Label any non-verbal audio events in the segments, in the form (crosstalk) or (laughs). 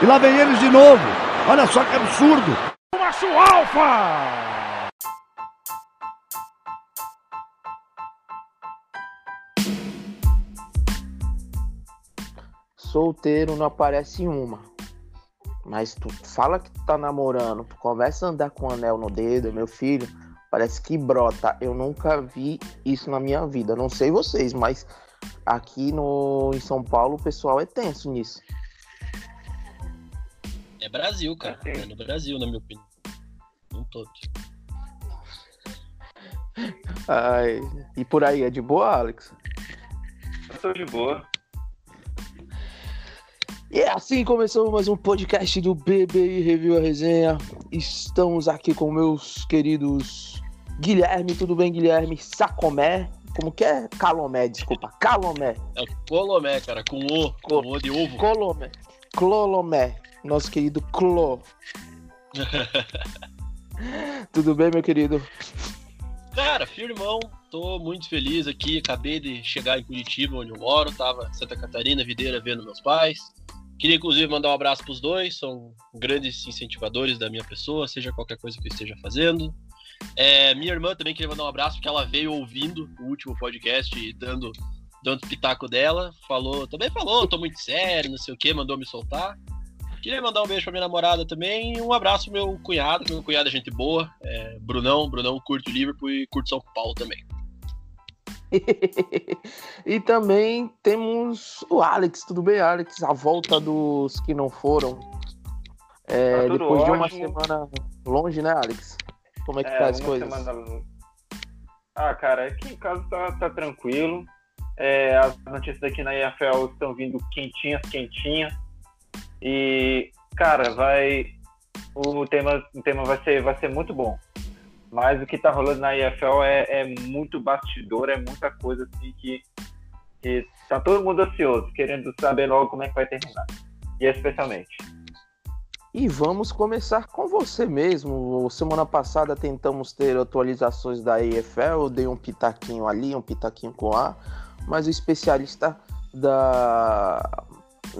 E lá vem eles de novo. Olha só que absurdo. Macho Alfa! Solteiro não aparece uma. Mas tu fala que tu tá namorando, tu começa a andar com um anel no dedo, meu filho, parece que brota. Eu nunca vi isso na minha vida. Não sei vocês, mas aqui no, em São Paulo o pessoal é tenso nisso. É Brasil, cara. É no Brasil, na minha opinião. Um todo. Ai, e por aí, é de boa, Alex? Eu tô de boa. E é assim começamos mais um podcast do BBI Review a Resenha. Estamos aqui com meus queridos Guilherme, tudo bem, Guilherme? Sacomé, como que é? Calomé, desculpa, Calomé. É Colomé, cara, com O, com O de ovo. Colomé, Clolomé, nosso querido Clô. (laughs) tudo bem, meu querido? Cara, firmão, tô muito feliz aqui. Acabei de chegar em Curitiba, onde eu moro. Tava em Santa Catarina, Videira, vendo meus pais. Queria, inclusive, mandar um abraço pros dois. São grandes incentivadores da minha pessoa, seja qualquer coisa que eu esteja fazendo. É, minha irmã também queria mandar um abraço, porque ela veio ouvindo o último podcast e dando, dando pitaco dela. Falou, também falou, tô muito sério, não sei o que, mandou me soltar. Queria mandar um beijo pra minha namorada também e um abraço pro meu cunhado, meu cunhado é gente boa, é Brunão, Brunão curte o Liverpool e curte São Paulo também. (laughs) e também temos o Alex, tudo bem, Alex? A volta dos que não foram. É, Tá depois de uma ótimo. semana longe, né, Alex? Como é que É, tá as coisas? semana- Ah, cara, aqui em casa tá, tá tranquilo. É, as notícias aqui na EFL estão vindo quentinhas, quentinhas. E, cara, vai. O tema, o tema vai, ser, vai ser muito bom. Mas o que tá rolando na EFL é, é muito bastidor, é muita coisa assim que, que tá todo mundo ansioso, querendo saber logo como é que vai terminar. E especialmente. E vamos começar com você mesmo. Semana passada tentamos ter atualizações da EFL, dei um pitaquinho ali, um pitaquinho com A, mas o especialista da,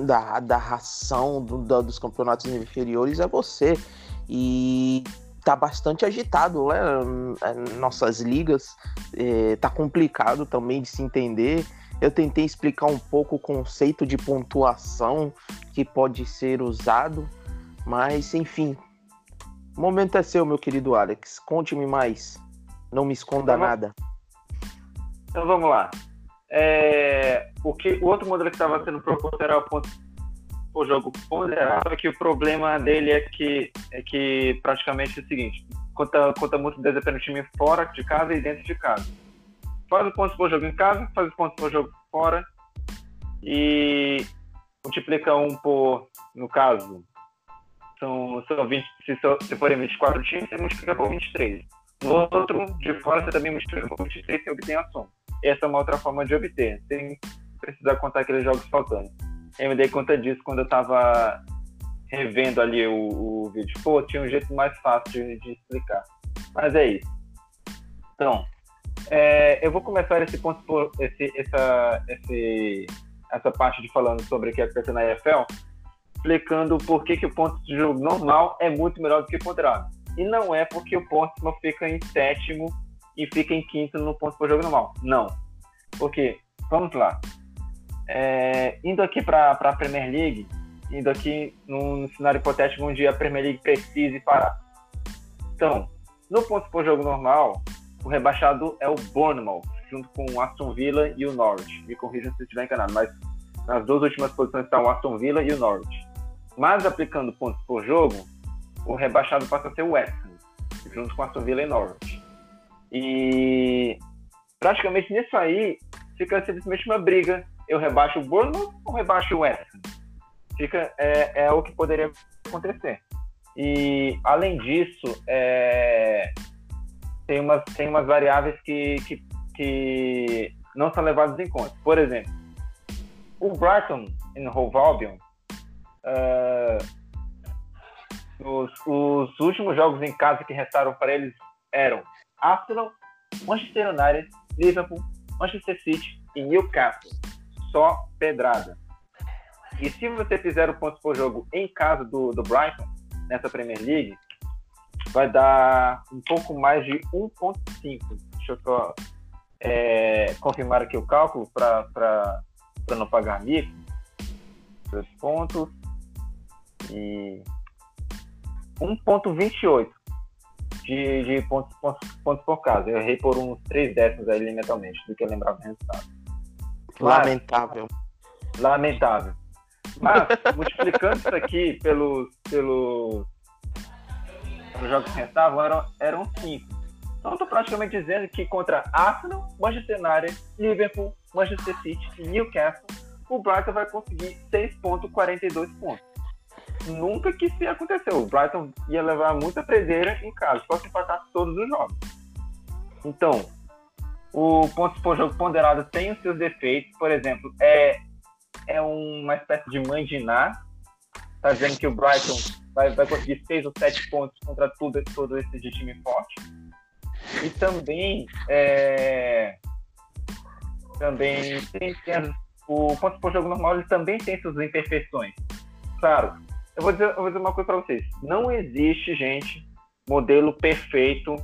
da, da ração do- da- dos campeonatos inferiores é você. E tá bastante agitado, né? Nossas ligas, eh, tá complicado também de se entender. Eu tentei explicar um pouco o conceito de pontuação que pode ser usado. Mas, enfim. O momento é seu, meu querido Alex. Conte-me mais. Não me esconda bom. nada. Então vamos lá. É, o, que, o outro modelo que estava sendo proposto era o ponto por jogo ponderado, só que o problema dele é que, é que praticamente é o seguinte: conta, conta muito desempenho do time fora de casa e dentro de casa. Faz os pontos por jogo em casa, faz os pontos por jogo fora e multiplica um por, no caso, são, são 20, se, se forem 24 times, você multiplica por 23. No outro, de fora, você também multiplica por 23 e obtém a soma essa é uma outra forma de obter, sem precisar contar aqueles jogos faltantes. Eu me dei conta disso quando eu estava revendo ali o, o vídeo. Pô, tinha um jeito mais fácil de, de explicar. Mas é isso. Então, é, eu vou começar esse ponto esse, essa, esse, essa parte de falando sobre o que acontece na EFL, explicando por que, que o ponto de jogo normal é muito melhor do que o ponderado. E não é porque o não fica em sétimo e fica em quinto no ponto por jogo normal. Não. Porque, vamos lá. É, indo aqui para a Premier League, indo aqui num cenário hipotético onde a Premier League precise parar. Então, no ponto por jogo normal, o rebaixado é o Bournemouth, junto com o Aston Villa e o Norwich. Me corrijam se estiver enganado, mas nas duas últimas posições estão o Aston Villa e o Norwich. Mas aplicando pontos por jogo, o rebaixado passa a ser o West Ham, junto com Aston Villa e Norwich. E praticamente nisso aí fica simplesmente uma briga. Eu rebaixo o Bournemouth ou rebaixo o West? Fica, é, é o que poderia acontecer. E além disso, é, tem, umas, tem umas variáveis que, que, que não são levadas em conta. Por exemplo, o Brighton em Hove Albion, ah, os, os últimos jogos em casa que restaram para eles eram Arsenal, Manchester United, Liverpool, Manchester City e Newcastle. Só pedrada. E se você fizer o pontos por jogo em casa do, do Brighton, nessa Premier League, vai dar um pouco mais de 1.5. Deixa eu só é, confirmar aqui o cálculo para não pagar mico. Dois pontos e 1.28 de, de pontos, pontos, pontos por caso. Eu errei por uns 3 décimos aí, mentalmente, do que eu lembrava do resultado. Lamentável. Lamentável. Mas, (laughs) multiplicando isso aqui pelos, pelos, pelos jogos que restavam, eram, eram 5. Então, estou praticamente dizendo que contra Arsenal, Manchester United, Liverpool, Manchester City e Newcastle, o Brighton vai conseguir 6,42 pontos. Nunca que isso ia acontecer. O Brighton ia levar muita predeira em casa, só se empatasse todos os jogos. Então, o pontos por jogo ponderado tem os seus defeitos. Por exemplo, é, é uma espécie de mandinar. Está dizendo que o Brighton vai, vai conseguir 6 ou 7 pontos contra tudo, todo esse de time forte. E também, é, também tem, tem o pontos por jogo normal ele também tem suas imperfeições. Claro, eu vou dizer, eu vou dizer uma coisa para vocês. Não existe, gente, modelo perfeito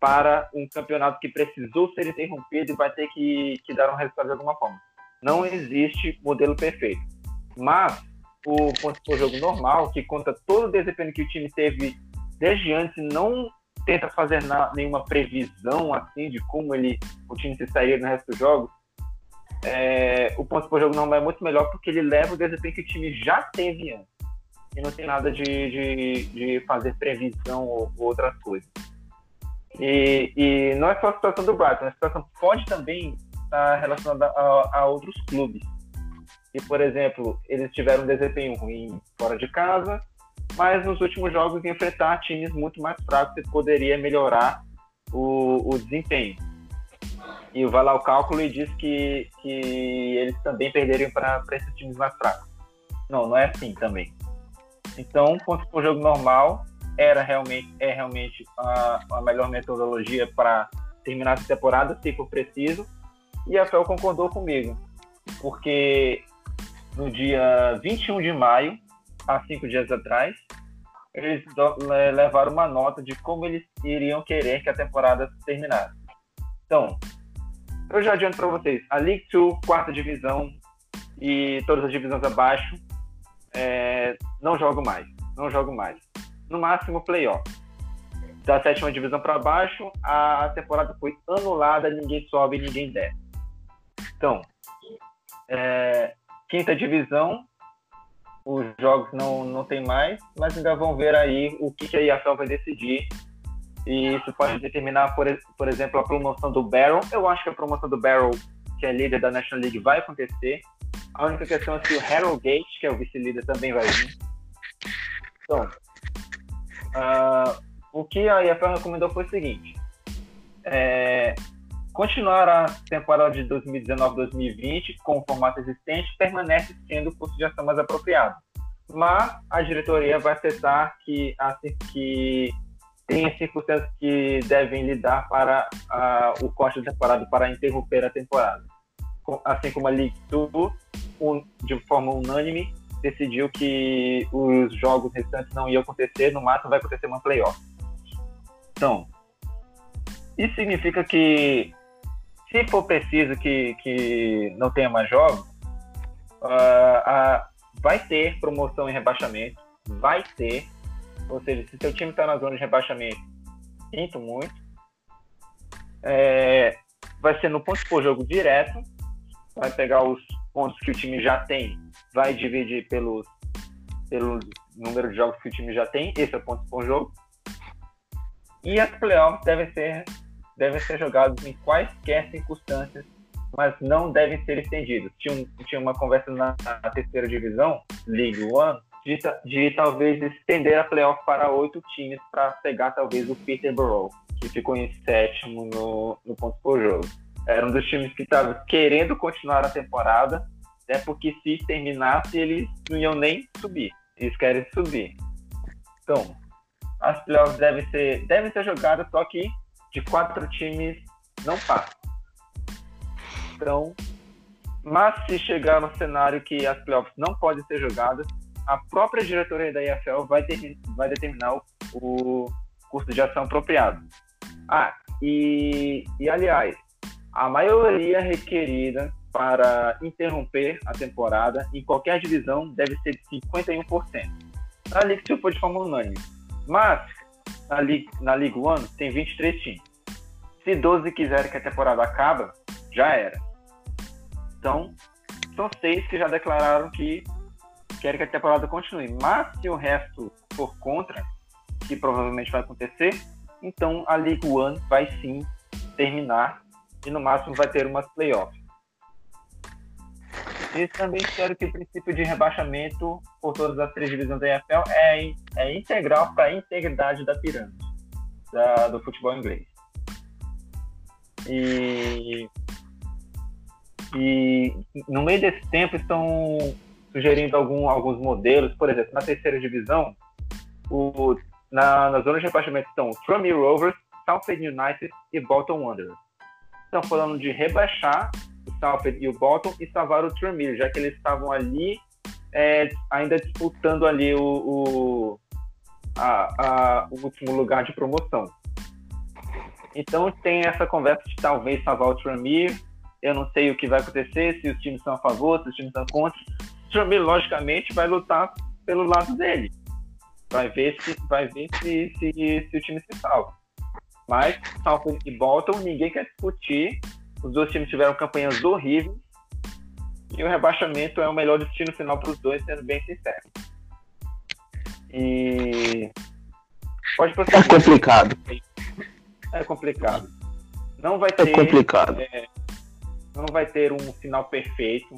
para um campeonato que precisou ser interrompido e vai ter que, que dar um resultado de alguma forma. Não existe modelo perfeito. Mas o ponto por jogo normal, que conta todo o desempenho que o time teve desde antes, não tenta fazer na, nenhuma previsão assim de como ele o time se sairia no resto dos jogos. É, o ponto por jogo normal é muito melhor porque ele leva o desempenho que o time já teve antes e não tem nada de, de, de fazer previsão ou, ou outras coisas. E, e, não é só a situação do Brighton, a situação pode também estar relacionada a, a, outros clubes. E, por exemplo, eles tiveram um desempenho ruim fora de casa, mas nos últimos jogos enfrentar times muito mais fracos poderia melhorar o, o desempenho. E vai lá o cálculo e diz que, que eles também perderiam para esses times mais fracos. Não, não é assim também. Então, pontos por jogo normal era realmente, é realmente a, a melhor metodologia para terminar essa temporada, se for preciso. E a FEL concordou comigo, porque no dia 21 de maio, há cinco dias atrás, eles levaram uma nota de como eles iriam querer que a temporada terminasse. Então, eu já adianto para vocês, a League 2, quarta divisão e todas as divisões abaixo é, não jogo mais. Não jogo mais. No máximo, playoff. Da sétima divisão para baixo, a temporada foi anulada, ninguém sobe, ninguém desce. Então, é, quinta divisão, os jogos não, não tem mais, mas ainda vão ver aí o que, que a IFL vai decidir. E isso pode determinar, por, por exemplo, a promoção do Barrel. Eu acho que a promoção do Barrel, que é líder da National League, vai acontecer. A única questão é se o Harold Gate, que é o vice-líder, também vai vir. Então, uh, o que a IFL recomendou foi o seguinte: é, continuar a temporada de 2019-2020 com o formato existente permanece sendo o curso de ação mais apropriado. Mas a diretoria vai aceitar que, assim, que tem circunstâncias que devem lidar para uh, o corte da temporada, para interromper a temporada. Assim como a League 2 de forma unânime, decidiu que os jogos restantes não iam acontecer, no máximo vai acontecer uma playoff. Então, isso significa que, se for preciso que, que não tenha mais jogos, uh, vai ter promoção e rebaixamento, vai ter, ou seja, se seu time está na zona de rebaixamento, sinto muito, é, vai ser no ponto por jogo direto, vai pegar os pontos que o time já tem, vai dividir pelos, pelo número de jogos que o time já tem, esse é o ponto por jogo. E as playoffs devem ser, devem ser jogados em quaisquer circunstâncias, mas não devem ser estendidos. Tinha, um, tinha uma conversa na, na, terceira divisão, League One, de, de talvez estender a playoff para oito times para pegar talvez o Peterborough, que ficou em sétimo no, no ponto por jogo. Era um dos times que estava querendo continuar a temporada, até porque se terminasse, eles não iam nem subir. Eles querem subir. Então, as playoffs devem ser, devem ser jogadas, só que de quatro times não passa. Então, Mas se chegar no cenário que as playoffs não podem ser jogadas, a própria diretoria da EFL vai, ter, vai determinar o, o curso de ação apropriado. Ah, e, e aliás, a maioria requerida para interromper a temporada em qualquer divisão deve ser de 51%. Na Liga Super de forma unânime. Mas, na Liga, na Liga One, tem 23 times. Se 12 quiserem que a temporada acaba, já era. Então, são seis que já declararam que querem que a temporada continue. Mas se o resto for contra, que provavelmente vai acontecer, então a League One vai sim terminar e no máximo vai ter umas playoffs. E também espero que o princípio de rebaixamento por todas as três divisões da EFL é, é integral para a integridade da pirâmide da, do futebol inglês. E, e no meio desse tempo estão sugerindo algum, alguns modelos, por exemplo, na terceira divisão, o, na, na zona de rebaixamento estão Tranmere Rovers, Southend United e Bolton Wanderers. Estão falando de rebaixar o Southend e o Bolton e salvar o Tranmere, já que eles estavam ali é, ainda disputando ali o, o, a, a, o último lugar de promoção. Então tem essa conversa de talvez salvar o Tranmere. Eu não sei o que vai acontecer, se os times são a favor, se os times são contra. O Tranmere, logicamente, vai lutar pelo lado dele. Vai ver se, vai ver se, se, se o time se salva. Mas Southend e Bolton, ninguém quer discutir. Os dois times tiveram campanhas horríveis. E o rebaixamento é o melhor destino final para os dois, sendo bem sincero. E. Pode prosseguir. É complicado. É complicado. Não vai É ter. complicado. é, não vai ter um final perfeito.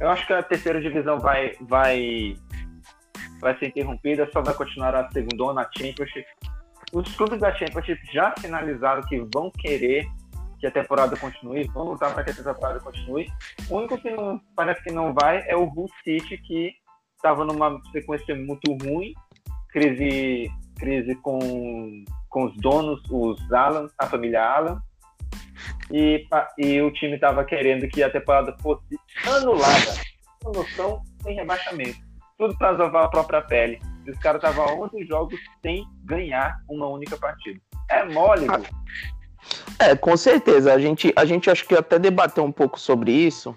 Eu acho que a terceira divisão vai, vai, vai ser interrompida, só vai continuar a segunda na Championship. Os clubes da Championship já sinalizaram que vão querer que a temporada continue, vão lutar para que a temporada continue. O único que não, parece que não vai é o Hull City, que estava numa sequência muito ruim, crise, crise com, com os donos, os Alan, a família Alan, e, e o time estava querendo que a temporada fosse anulada, com noção, sem rebaixamento. Tudo para salvar a própria pele. E os caras estavam há 11 jogos sem ganhar uma única partida. É mole, Gu. É, com certeza. A gente, a gente acho que até debateu um pouco sobre isso.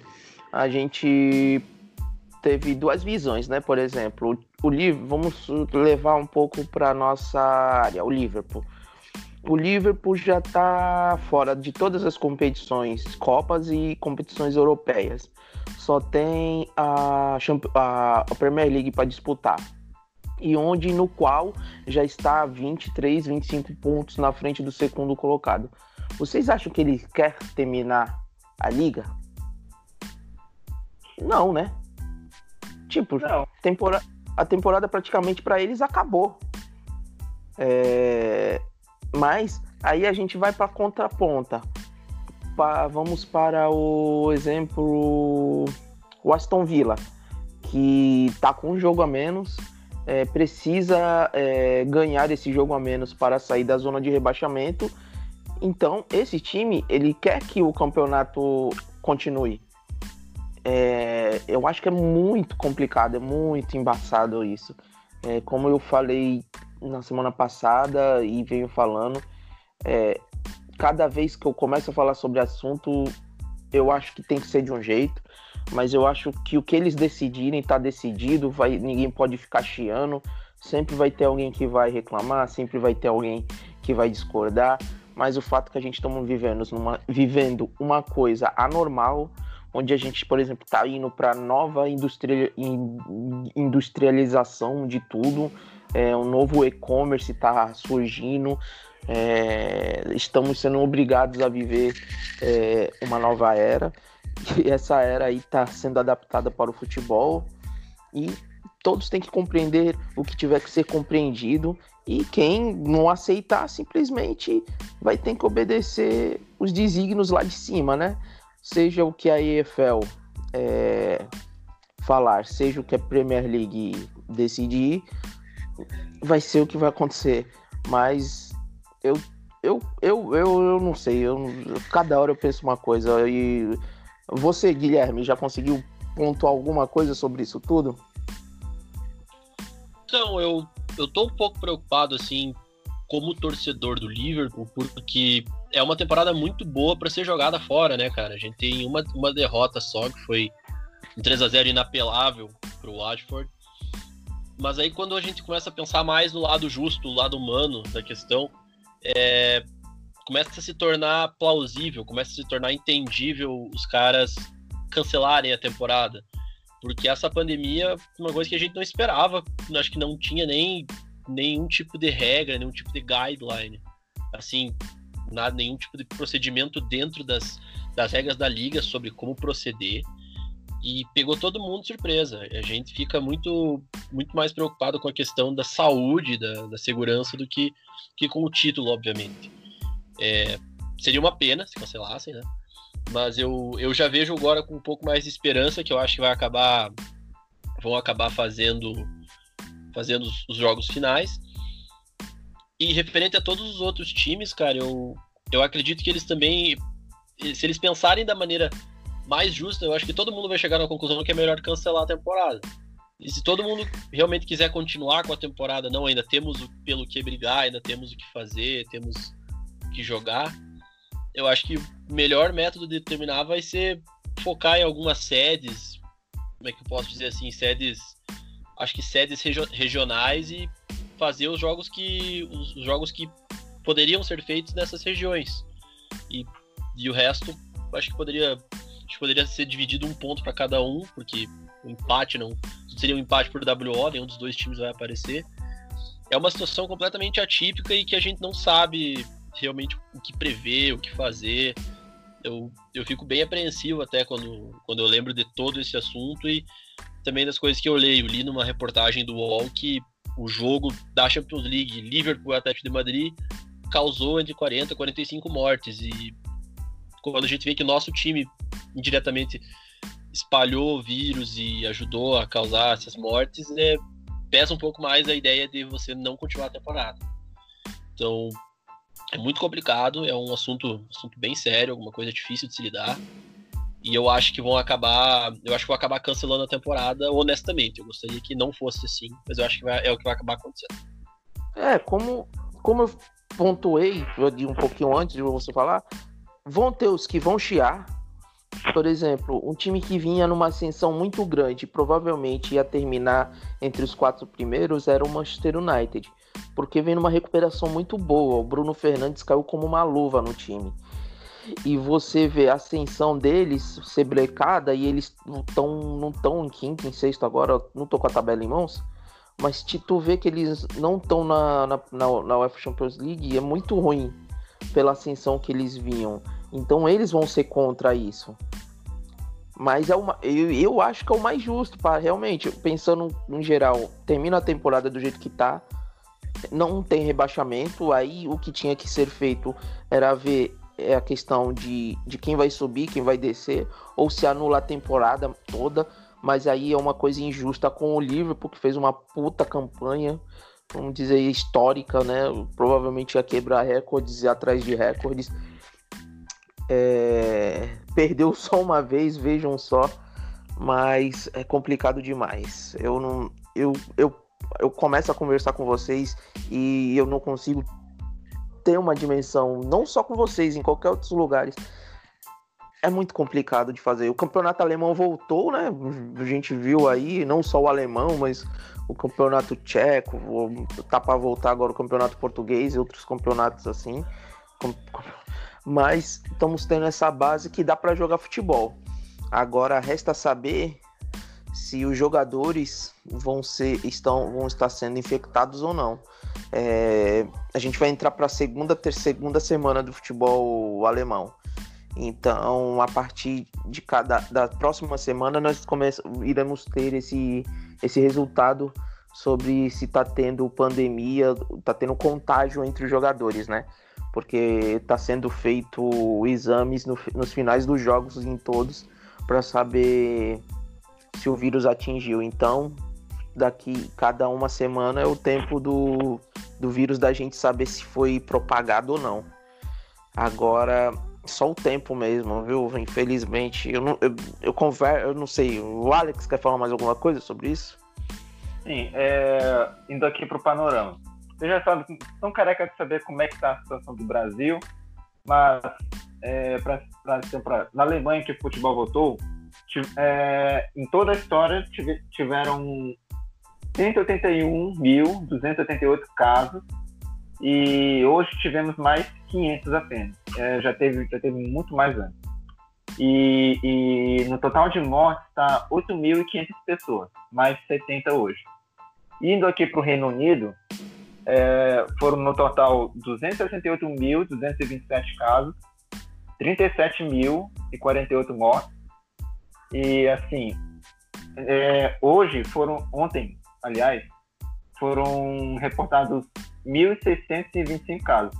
A gente teve duas visões, né? Por exemplo, o, o Liverpool, vamos levar um pouco para nossa área, o Liverpool. O Liverpool já está fora de todas as competições, Copas e competições europeias. Só tem a, a Premier League para disputar. E onde no qual já está 23, 25 pontos na frente do segundo colocado. Vocês acham que ele quer terminar a liga? Não, né? Tipo, Não, tempora- a temporada praticamente para eles acabou. É, Mas aí a gente vai para contraponta. Pa- Vamos para o exemplo o Aston Villa, que tá com um jogo a menos, é, precisa é, ganhar esse jogo a menos para sair da zona de rebaixamento. Então esse time ele quer que o campeonato continue. É, eu acho que é muito complicado, é muito embaçado isso. É, como eu falei na semana passada e venho falando, é, cada vez que eu começo a falar sobre assunto, eu acho que tem que ser de um jeito, mas eu acho que o que eles decidirem está decidido, vai, ninguém pode ficar chiando, sempre vai ter alguém que vai reclamar, sempre vai ter alguém que vai discordar, mas o fato que a gente estamos vivendo, numa, vivendo uma coisa anormal, onde a gente, por exemplo, está indo para nova industria, in- industrialização de tudo, é, um novo e-commerce está surgindo, é, estamos sendo obrigados a viver é, uma nova era, e essa era aí está sendo adaptada para o futebol, e todos têm que compreender o que tiver que ser compreendido, e quem não aceitar simplesmente vai ter que obedecer os desígnios lá de cima, né? seja o que a EFL é, falar, seja o que a Premier League decidir, vai ser o que vai acontecer. Mas eu, eu, eu, eu, eu não sei, eu, cada hora eu penso uma coisa e Você, Guilherme, já conseguiu pontuar alguma coisa sobre isso tudo? Então, eu, eu tô um pouco preocupado, assim, como torcedor do Liverpool, porque é uma temporada muito boa para ser jogada fora, né, cara? A gente tem uma, uma derrota só, que foi um 3 a 0 inapelável pro Watford. Mas aí quando a gente começa a pensar mais no lado justo, o lado humano da questão, é, começa a se tornar plausível, começa a se tornar entendível os caras cancelarem a temporada. Porque essa pandemia uma coisa que a gente não esperava, acho que não tinha nem nenhum tipo de regra, nenhum tipo de guideline. Assim, nada, nenhum tipo de procedimento dentro das, das regras da liga sobre como proceder. E pegou todo mundo surpresa. A gente fica muito, muito mais preocupado com a questão da saúde, da, da segurança, do que, que com o título, obviamente. É, seria uma pena se cancelassem, né? Mas eu, eu já vejo agora com um pouco mais de esperança que eu acho que vai acabar vão acabar fazendo fazendo os, os jogos finais. E referente a todos os outros times, cara, eu, eu acredito que eles também se eles pensarem da maneira mais justa, eu acho que todo mundo vai chegar na conclusão que é melhor cancelar a temporada. E se todo mundo realmente quiser continuar com a temporada, não, ainda temos pelo que brigar, ainda temos o que fazer, temos que jogar, eu acho que o melhor método de terminar vai ser focar em algumas sedes, como é que eu posso dizer assim, sedes, acho que sedes regio regionais e fazer os jogos que os, os, jogos que poderiam ser feitos nessas regiões. E, e o resto, acho que poderia acho que poderia ser dividido um ponto para cada um, porque o empate não seria um empate por WO, nenhum dos dois times vai aparecer. É uma situação completamente atípica e que a gente não sabe realmente o que prever, o que fazer. Eu, eu fico bem apreensivo até quando, quando eu lembro de todo esse assunto e também das coisas que eu leio. Li numa reportagem do UOL que o jogo da Champions League, Liverpool Atlético de Madrid, causou entre 40 e 45 mortes. E quando a gente vê que nosso time indiretamente espalhou o vírus e ajudou a causar essas mortes, é, pesa um pouco mais a ideia de você não continuar a temporada. Então, é muito complicado, é um assunto, assunto bem sério, alguma coisa difícil de se lidar. E eu acho que vão acabar. Eu acho que vão acabar cancelando a temporada, honestamente. Eu gostaria que não fosse assim, mas eu acho que vai, é o que vai acabar acontecendo. É, como, como eu pontuei eu um pouquinho antes de você falar, vão ter os que vão chiar. Por exemplo, um time que vinha numa ascensão muito grande, provavelmente ia terminar entre os quatro primeiros, era o Manchester United porque vem numa recuperação muito boa. O Bruno Fernandes caiu como uma luva no time. E você vê a ascensão deles ser brecada e eles tão, não estão em quinto, em sexto agora, não tô com a tabela em mãos. Mas tu vê que eles não estão na, na, na, na UEFA Champions League é muito ruim pela ascensão que eles vinham. Então eles vão ser contra isso. Mas é uma, eu, eu acho que é o mais justo para realmente, pensando em geral, termina a temporada do jeito que tá não tem rebaixamento, aí o que tinha que ser feito era ver é, a questão de, de quem vai subir, quem vai descer, ou se anula a temporada toda, mas aí é uma coisa injusta com o Liverpool, que fez uma puta campanha, vamos dizer, histórica, né? Provavelmente ia quebrar recordes e atrás de recordes. É... Perdeu (laughs) só uma vez, vejam só, mas é complicado demais. Eu não. Eu, eu eu começo a conversar com vocês e eu não consigo ter uma dimensão, não só com vocês, em qualquer outros lugares. É muito complicado de fazer. O campeonato alemão voltou, né? A gente viu aí, não só o alemão, mas o campeonato tcheco, tá para voltar agora o campeonato português e outros campeonatos assim. Mas estamos tendo essa base que dá para jogar futebol. Agora resta saber se os jogadores vão ser estão vão estar sendo infectados ou não. É, a gente vai entrar para a segunda ter, segunda semana do futebol alemão. Então, a partir de cada da próxima semana nós iremos ter esse esse resultado sobre se está tendo pandemia, está tendo contágio entre os jogadores, né? Porque está sendo feito exames no, nos finais dos jogos em todos para saber se o vírus atingiu. Então, daqui cada uma semana é o tempo do, do vírus da gente saber se foi propagado ou não. Agora, só o tempo mesmo, viu? Infelizmente, eu não, eu, eu converso, eu não sei. O Alex quer falar mais alguma coisa sobre isso? Sim, é, indo aqui para o panorama. Você já sabe, estão careca de saber como é que está a situação do Brasil, mas é, pra, pra, pra, na Alemanha que o futebol voltou, é, em toda a história tiveram 181.288 casos e hoje tivemos mais 500 apenas. É, já, teve, já teve muito mais antes. E, e no total de mortes está 8.500 pessoas, mais 70 hoje. Indo aqui para o Reino Unido, é, foram no total 268.227 casos, 37.048 mortes. E assim, é, hoje foram, ontem, aliás, foram reportados 1.625 casos.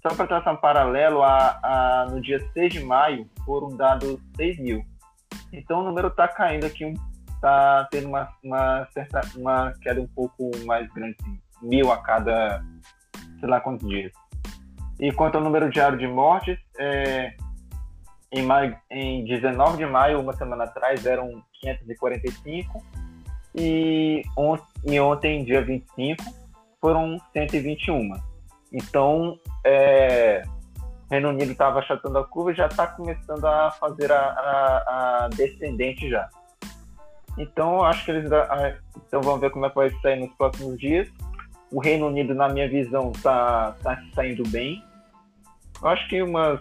Só para traçar um paralelo, a, a, no dia 6 de maio foram dados 6 mil. Então o número está caindo aqui, está tendo uma, uma, certa, uma queda um pouco mais grande, assim, mil a cada sei lá quantos dias. E quanto ao número diário de mortes, é, em, maio, em 19 de maio, uma semana atrás, eram 545 e, on, e ontem, dia 25, foram 121. Então, é, Reino Unido estava achatando a curva e já está começando a fazer a, a, a, descendente já. Então, acho que eles. Então, vamos ver como é que vai sair nos próximos dias. O Reino Unido, na minha visão, está tá saindo bem. Eu acho que umas.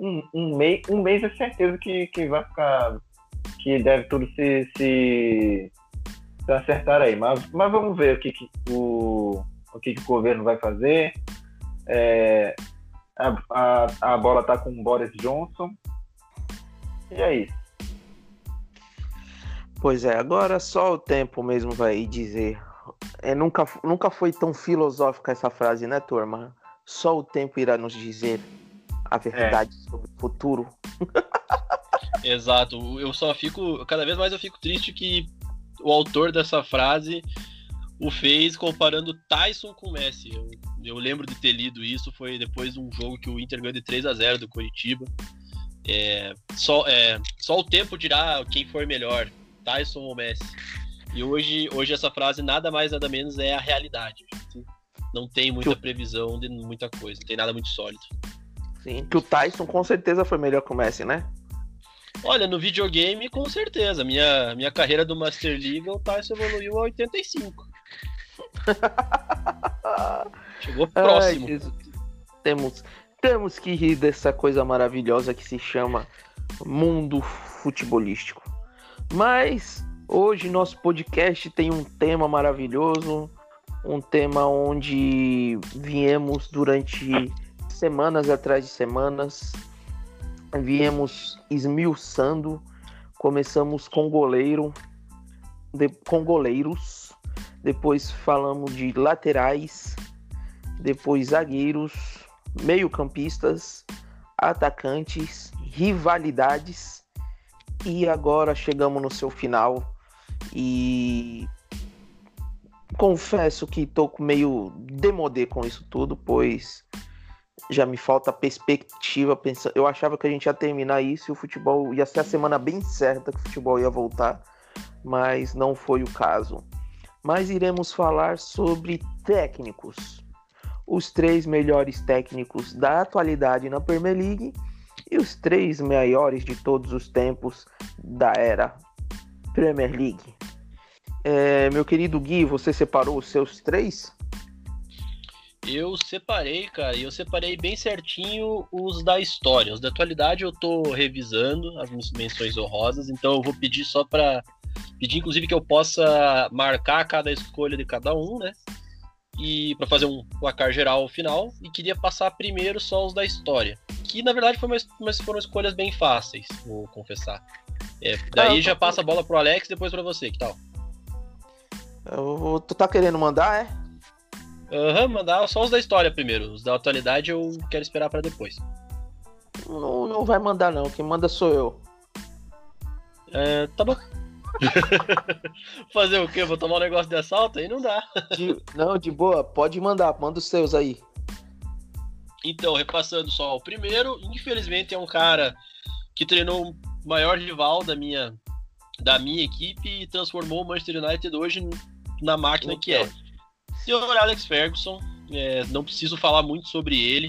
Um, um, mês, um mês é certeza que, que vai ficar. Que deve tudo se, se, se acertar aí. Mas, mas vamos ver o que, que o, o que, que o governo vai fazer. É, a, a, a bola tá com o Boris Johnson. E é isso. Pois é, agora só o tempo mesmo vai dizer. É, nunca, nunca foi tão filosófica essa frase, né, turma? Só o tempo irá nos dizer a verdade é. sobre o futuro. (laughs) Exato. Eu só fico. Cada vez mais eu fico triste que o autor dessa frase o fez comparando Tyson com Messi. Eu, eu, lembro de ter lido isso, foi depois de um jogo que o Inter ganhou de 3 a 0 do Curitiba. É, só, é, só o tempo dirá quem for melhor, Tyson ou Messi. E hoje, hoje essa frase nada mais nada menos é a realidade. Não tem muita previsão de muita coisa, não tem nada muito sólido. Sim, que o Tyson com certeza foi melhor que o Messi, né? Olha, no videogame, com certeza. Minha, minha carreira do Master League, o Tyson evoluiu a 85. (laughs) Chegou próximo. Ai, temos, temos que rir dessa coisa maravilhosa que se chama mundo futebolístico. Mas hoje nosso podcast tem um tema maravilhoso, um tema onde viemos durante semanas atrás de semanas, viemos esmiuçando, começamos com goleiro, de, com goleiros, depois falamos de laterais, depois zagueiros, meio-campistas, atacantes, rivalidades e agora chegamos no seu final. E confesso que tô meio demodê com isso tudo, pois já me falta perspectiva. Eu achava que a gente ia terminar isso e o futebol ia ser a semana bem certa que o futebol ia voltar, mas não foi o caso mas iremos falar sobre técnicos. Os três melhores técnicos da atualidade na Premier League e os três maiores de todos os tempos da era Premier League. É, meu querido Gui, você separou os seus três? Eu separei, cara, e eu separei bem certinho os da história. Os da atualidade eu tô revisando as menções honrosas, então eu vou pedir só para Pedir, inclusive, que eu possa marcar cada escolha de cada um, né? E para fazer um placar geral final. E queria passar primeiro só os da história. Que na verdade foi uma, foram escolhas bem fáceis, vou confessar. É, daí ah, já passa a bola pro Alex depois para você, que tal? Eu, tu tá querendo mandar, é? Aham, uhum, mandar só os da história primeiro. Os da atualidade eu quero esperar para depois. Não, não vai mandar não, quem manda sou eu. É, tá bom. (laughs) Fazer o quê? Vou tomar um negócio de assalto? Aí não dá. De, não, de boa, pode mandar, manda os seus aí. Então, repassando só o primeiro, infelizmente é um cara que treinou o maior rival da minha, da minha equipe e transformou o Manchester United hoje na máquina que é. Senhor Alex Ferguson, é, não preciso falar muito sobre ele.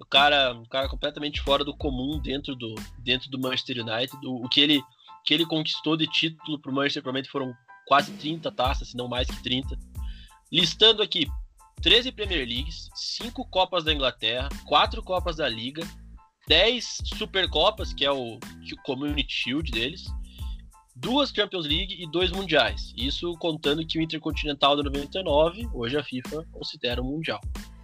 O cara, um cara completamente fora do comum dentro do, dentro do Manchester United. O, o que, ele, que ele conquistou de título para o Manchester provavelmente foram quase 30 taças, se não mais que 30. Listando aqui 13 Premier Leagues, 5 Copas da Inglaterra, 4 Copas da Liga, 10 Supercopas, que é o, o Community Shield deles, duas Champions League e dois Mundiais. Isso contando que o Intercontinental de 99, hoje a FIFA considera um Mundial.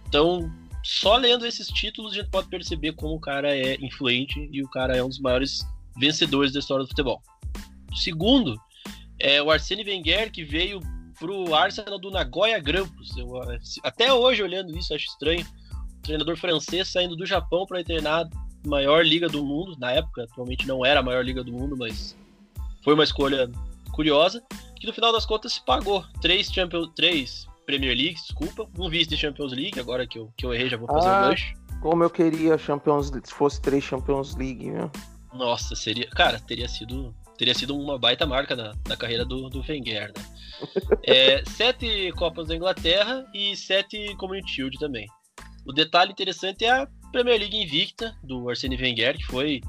Então, só lendo esses títulos a gente pode perceber como o cara é influente e o cara é um dos maiores vencedores da história do futebol. Segundo, é o Arsene Wenger, que veio pro Arsenal do Nagoya Grampus. Eu, até hoje, olhando isso, acho estranho. O treinador francês saindo do Japão para treinar a maior liga do mundo. Na época, atualmente não era a maior liga do mundo, mas foi uma escolha curiosa. Que no final das contas se pagou. Três, Champions, três Premier League, desculpa. Um vice de Champions League, agagora que eu, que eu errei, já vou fazer ah, um gancho. Como eu queria Champions se fosse três Champions League, viu? Nossa, seria. Cara, teria sido teria sido uma baita marca na, na carreira do, do Wenger, né? (laughs) É, sete Copas da Inglaterra e sete Community Shield também. O detalhe interessante é a Premier League invicta do Arsene Wenger, que foi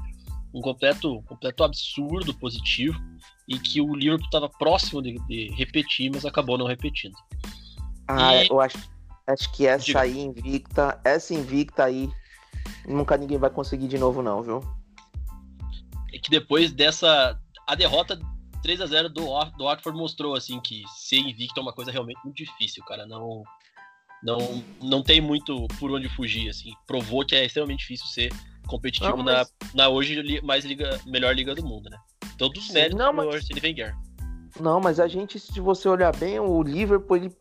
um completo, completo absurdo positivo e que o Liverpool estava próximo de, de, repetir, mas acabou não repetindo. Ah, e... eu acho, acho que essa aí invicta, essa invicta aí, nunca ninguém vai conseguir de novo não, viu? É que depois dessa a derrota 3 a 0 do, do Watford mostrou assim que ser invicto é uma coisa realmente muito difícil, cara. Não, não, não tem muito por onde fugir, assim. Provou que é extremamente difícil ser competitivo não, mas... na, na hoje mais liga, melhor liga do mundo, né? Todos os méritos não, mas... Arsene Wenger. Não, mas a gente, se você olhar bem, o Liverpool, ele,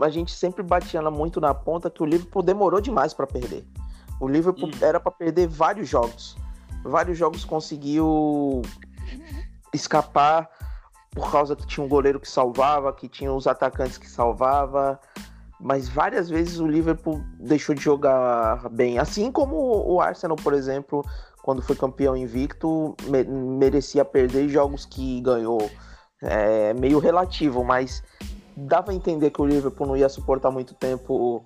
a gente sempre batia muito na ponta que o Liverpool demorou demais para perder. O Liverpool hum. era para perder vários jogos. Vários jogos conseguiu escapar por causa que tinha um goleiro que salvava, que tinha os atacantes que salvava, mas várias vezes o Liverpool deixou de jogar bem, assim como o Arsenal, por exemplo, quando foi campeão invicto, me merecia perder jogos que ganhou. É meio relativo, mas dava a entender que o Liverpool não ia suportar muito tempo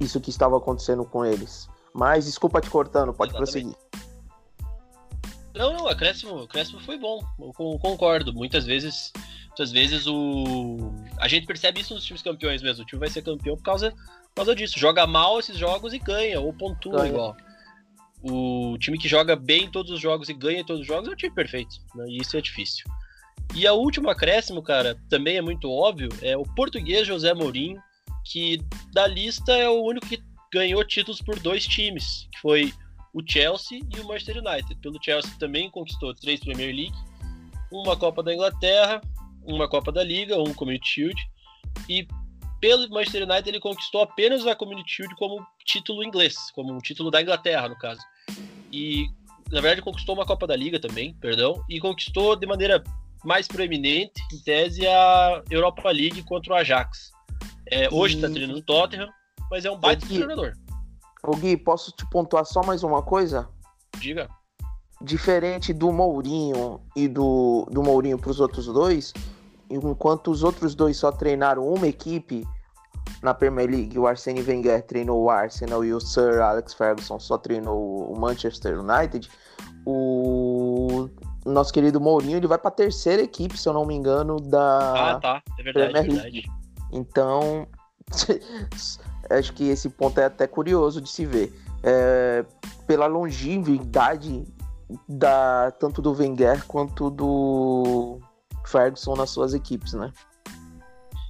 isso que estava acontecendo com eles. Mas desculpa te cortando, pode Exatamente. prosseguir. Não, não, o acréscimo, acréscimo foi bom. Eu concordo. Muitas vezes, muitas vezes o a gente percebe isso nos times campeões mesmo. O time vai ser campeão por causa, por causa disso. Joga mal esses jogos e ganha ou pontua ganha. igual. O time que joga bem em todos os jogos e ganha em todos os jogos é o time perfeito. Né? E isso é difícil. E a última acréscimo, cara, também é muito óbvio, é o português José Mourinho, que da lista é o único que ganhou títulos por dois times, que foi o Chelsea e o Manchester United. Pelo Chelsea também conquistou três Premier League, uma Copa da Inglaterra, uma Copa da Liga, um Community Shield. E pelo Manchester United ele conquistou apenas a Community Shield como título inglês, como um título da Inglaterra, no caso. E na verdade conquistou uma Copa da Liga também, perdão, e conquistou de maneira mais proeminente, em tese, a Europa League contra o Ajax. É, hoje está treinando o Tottenham, mas é um baita treinador. Ô Gui, posso te pontuar só mais uma coisa? Diga. Diferente do Mourinho e do, do Mourinho para os outros dois, enquanto os outros dois só treinaram uma equipe na Premier League, o Arsene Wenger treinou o Arsenal e o Sir Alex Ferguson só treinou o Manchester United, o nosso querido Mourinho ele vai para a terceira equipe, se eu não me engano, da ah, tá. é verdade, Premier League. É verdade. Então, (laughs) Acho que esse ponto é até curioso de se ver. É, pela longevidade da, tanto do Wenger quanto do Ferguson nas suas equipes, né?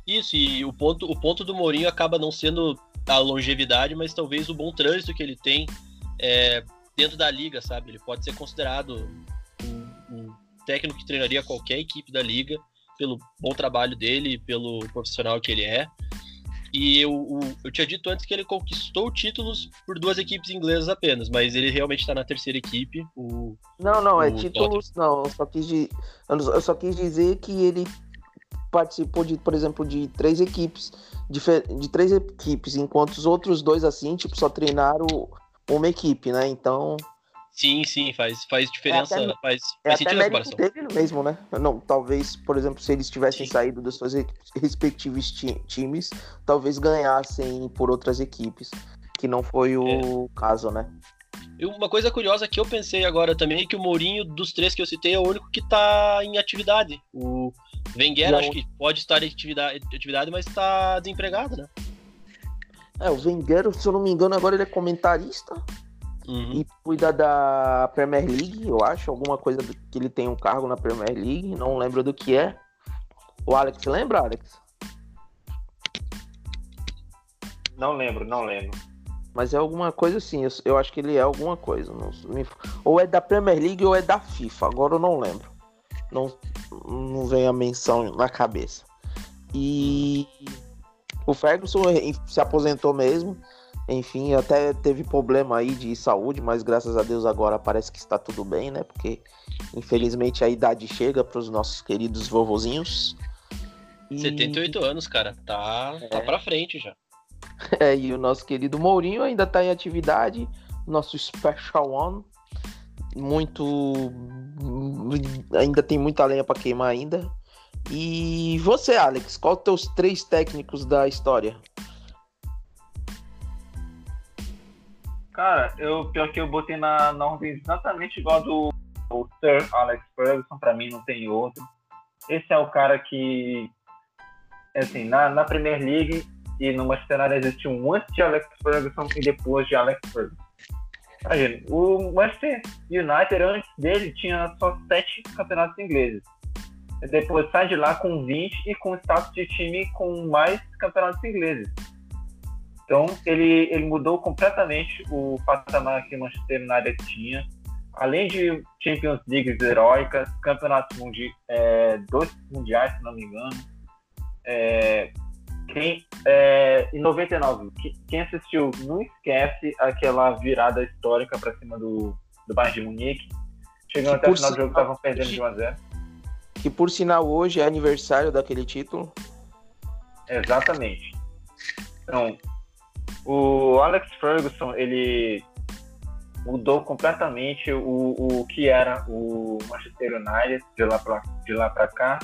Isso, e o ponto, o ponto do Mourinho acaba não sendo a longevidade, mas talvez o bom trânsito que ele tem é, dentro da liga, sabe? Ele pode ser considerado um, um técnico que treinaria qualquer equipe da liga pelo bom trabalho dele, pelo profissional que ele é. E eu, eu tinha dito antes que ele conquistou títulos por duas equipes inglesas apenas, mas ele realmente está na terceira equipe. O, não, não, é títulos, Tottenham. não. Eu só, quis, eu só quis dizer que ele participou de, por exemplo, de três equipes, de, de três equipes, enquanto os outros dois, assim, tipo, só treinaram uma equipe, né? Então. Sim, sim, faz, faz diferença, é até, faz, é faz sentido a comparação. dele mesmo, né? Não, talvez, por exemplo, se eles tivessem Sim. saído dos seus respectivos ti times, talvez ganhassem por outras equipes, que não foi o É. caso, né? E uma coisa curiosa que eu pensei agora também é que o Mourinho, dos três que eu citei, é o único que tá em atividade. O Wenger, E acho que pode estar em atividade, atividade mas tá desempregado, né? É, o Wenger, se eu não me engano, agora ele é comentarista Uhum. e cuida da Premier League, eu acho, alguma coisa do- que ele tem um cargo na Premier League, não lembro do que é. O Alex, lembra, Alex? Não lembro, não lembro. Mas é alguma coisa assim, eu, eu acho que ele é alguma coisa. não- me- ou é da Premier League ou é da FIFA, agora eu não lembro. Não, não vem a menção na cabeça. E o Ferguson se aposentou mesmo. Enfim, até teve problema aí de saúde, mas graças a Deus agora parece que está tudo bem, né? Porque infelizmente a idade chega para os nossos queridos vovozinhos. E- 78 anos, cara. Tá, tá pra frente já. (laughs) É, e o nosso querido Mourinho ainda está em atividade, nosso Special One. Muito. Ainda tem muita lenha para queimar ainda. E você, Alex, qual os teus três técnicos da história? Cara, eu, pior que eu botei na, na ordem exatamente igual do o Sir Alex Ferguson, pra mim não tem outro. Esse é o cara que, assim, na, na Premier League e no Manchester United existe um antes de Alex Ferguson e depois de Alex Ferguson. Imagina, o Manchester United antes dele tinha só sete campeonatos ingleses. Depois sai de lá com 20 e com status de time com mais campeonatos ingleses. Então ele, ele mudou completamente o patamar que o Manchester United tinha. Além de Champions Leagues heróicas, campeonatos mundiais, é, dois mundiais, se não me engano. É, quem, é, em 99, que- quem assistiu não esquece aquela virada histórica para cima do, do Bayern de Munique. Chegando até o final do jogo, estavam perdendo de 1 a 0 Que por sinal hoje é aniversário daquele título. Exatamente. Então, o Alex Ferguson, ele mudou completamente o, o que era o Manchester United de lá pra, de lá pra cá.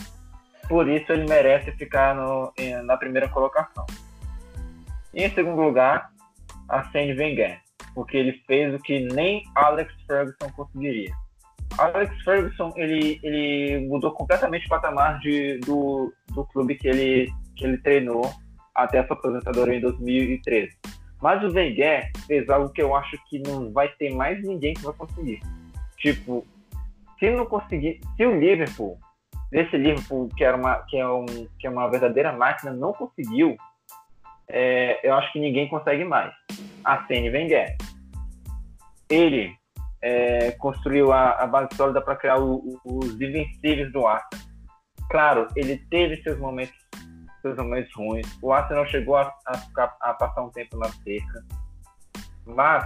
Por isso ele merece ficar no, na primeira colocação. E em segundo lugar, Arsene Wenger, porque ele fez o que nem Alex Ferguson conseguiria. Alex Ferguson, ele, ele mudou completamente o patamar de, do, do clube que ele, que ele treinou até a sua aposentadoria em 2013. Mas o Wenger fez algo que eu acho que não vai ter mais ninguém que vai conseguir. Tipo, se não conseguir, se o Liverpool, esse Liverpool que era uma que é, um, que é uma verdadeira máquina, não conseguiu, é, eu acho que ninguém consegue mais. Arsene Wenger. Ele é, construiu a, a base sólida para criar o- o- os invencíveis do Arsenal. Claro, ele teve seus momentos, seus ruins. O Arsenal chegou a, a a passar um tempo na cerca, mas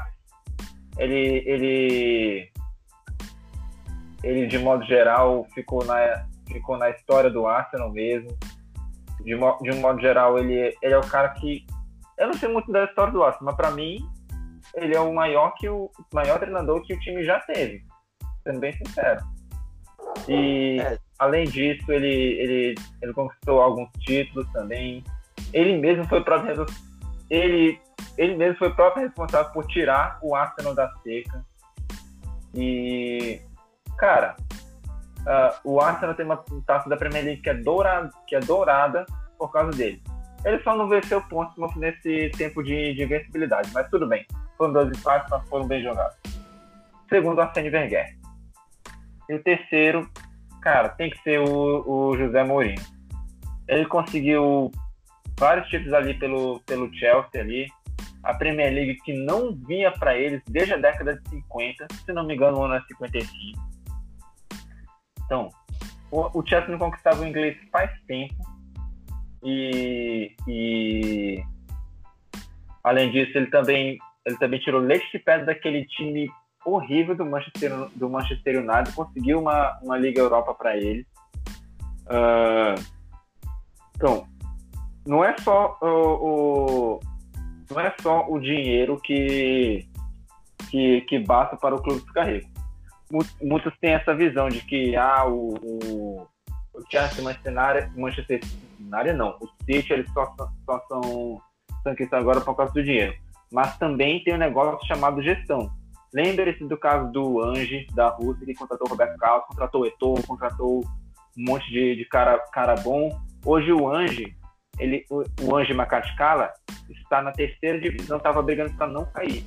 ele, ele, ele de modo geral ficou na, ficou na história do Arsenal mesmo. De, de um modo geral, ele, ele é o cara que eu não sei muito da história do Arsenal, mas para mim ele é o maior que o maior treinador que o time já teve, sendo bem sincero. E É. além disso, ele, ele, ele conquistou alguns títulos também. Ele mesmo foi próprio ele ele mesmo foi próprio responsável por tirar o Arsenal da seca. E cara, ah, o Arsenal tem uma taça da Premier League que é dourada, que é dourada por causa dele. Ele só não venceu pontos nesse tempo de, de invencibilidade, mas tudo bem. Foram dois empates, mas foram bem jogados. Segundo, Arsene Wenger. E o terceiro, cara, tem que ser o, o José Mourinho. Ele conseguiu vários títulos ali pelo, pelo Chelsea ali. A Premier League que não vinha para eles desde a década de 50, se não me engano, o ano é 55. Então, o, o Chelsea não conquistava o inglês faz tempo. E, e além disso, ele também, ele também tirou leite de pedra daquele time horrível do Manchester, do Manchester United, conseguiu uma, uma Liga Europa para ele. Ah, Então, não é só o, o não é só o dinheiro que, que, que basta para o clube ficar rico. Muitos têm essa visão de que ah, o, o, o Chelsea Manchester, Manchester United não, o City eles só, só são sanquistas agora por causa do dinheiro. Mas também tem um negócio chamado gestão. Lembre-se do caso do Ange, da Rússia, que contratou o Roberto Carlos, contratou o Eto'o, contratou um monte de, de cara, cara bom. Hoje o Ange, ele, o, o Ange Makatskala está na terceira divisão, estava brigando para não cair.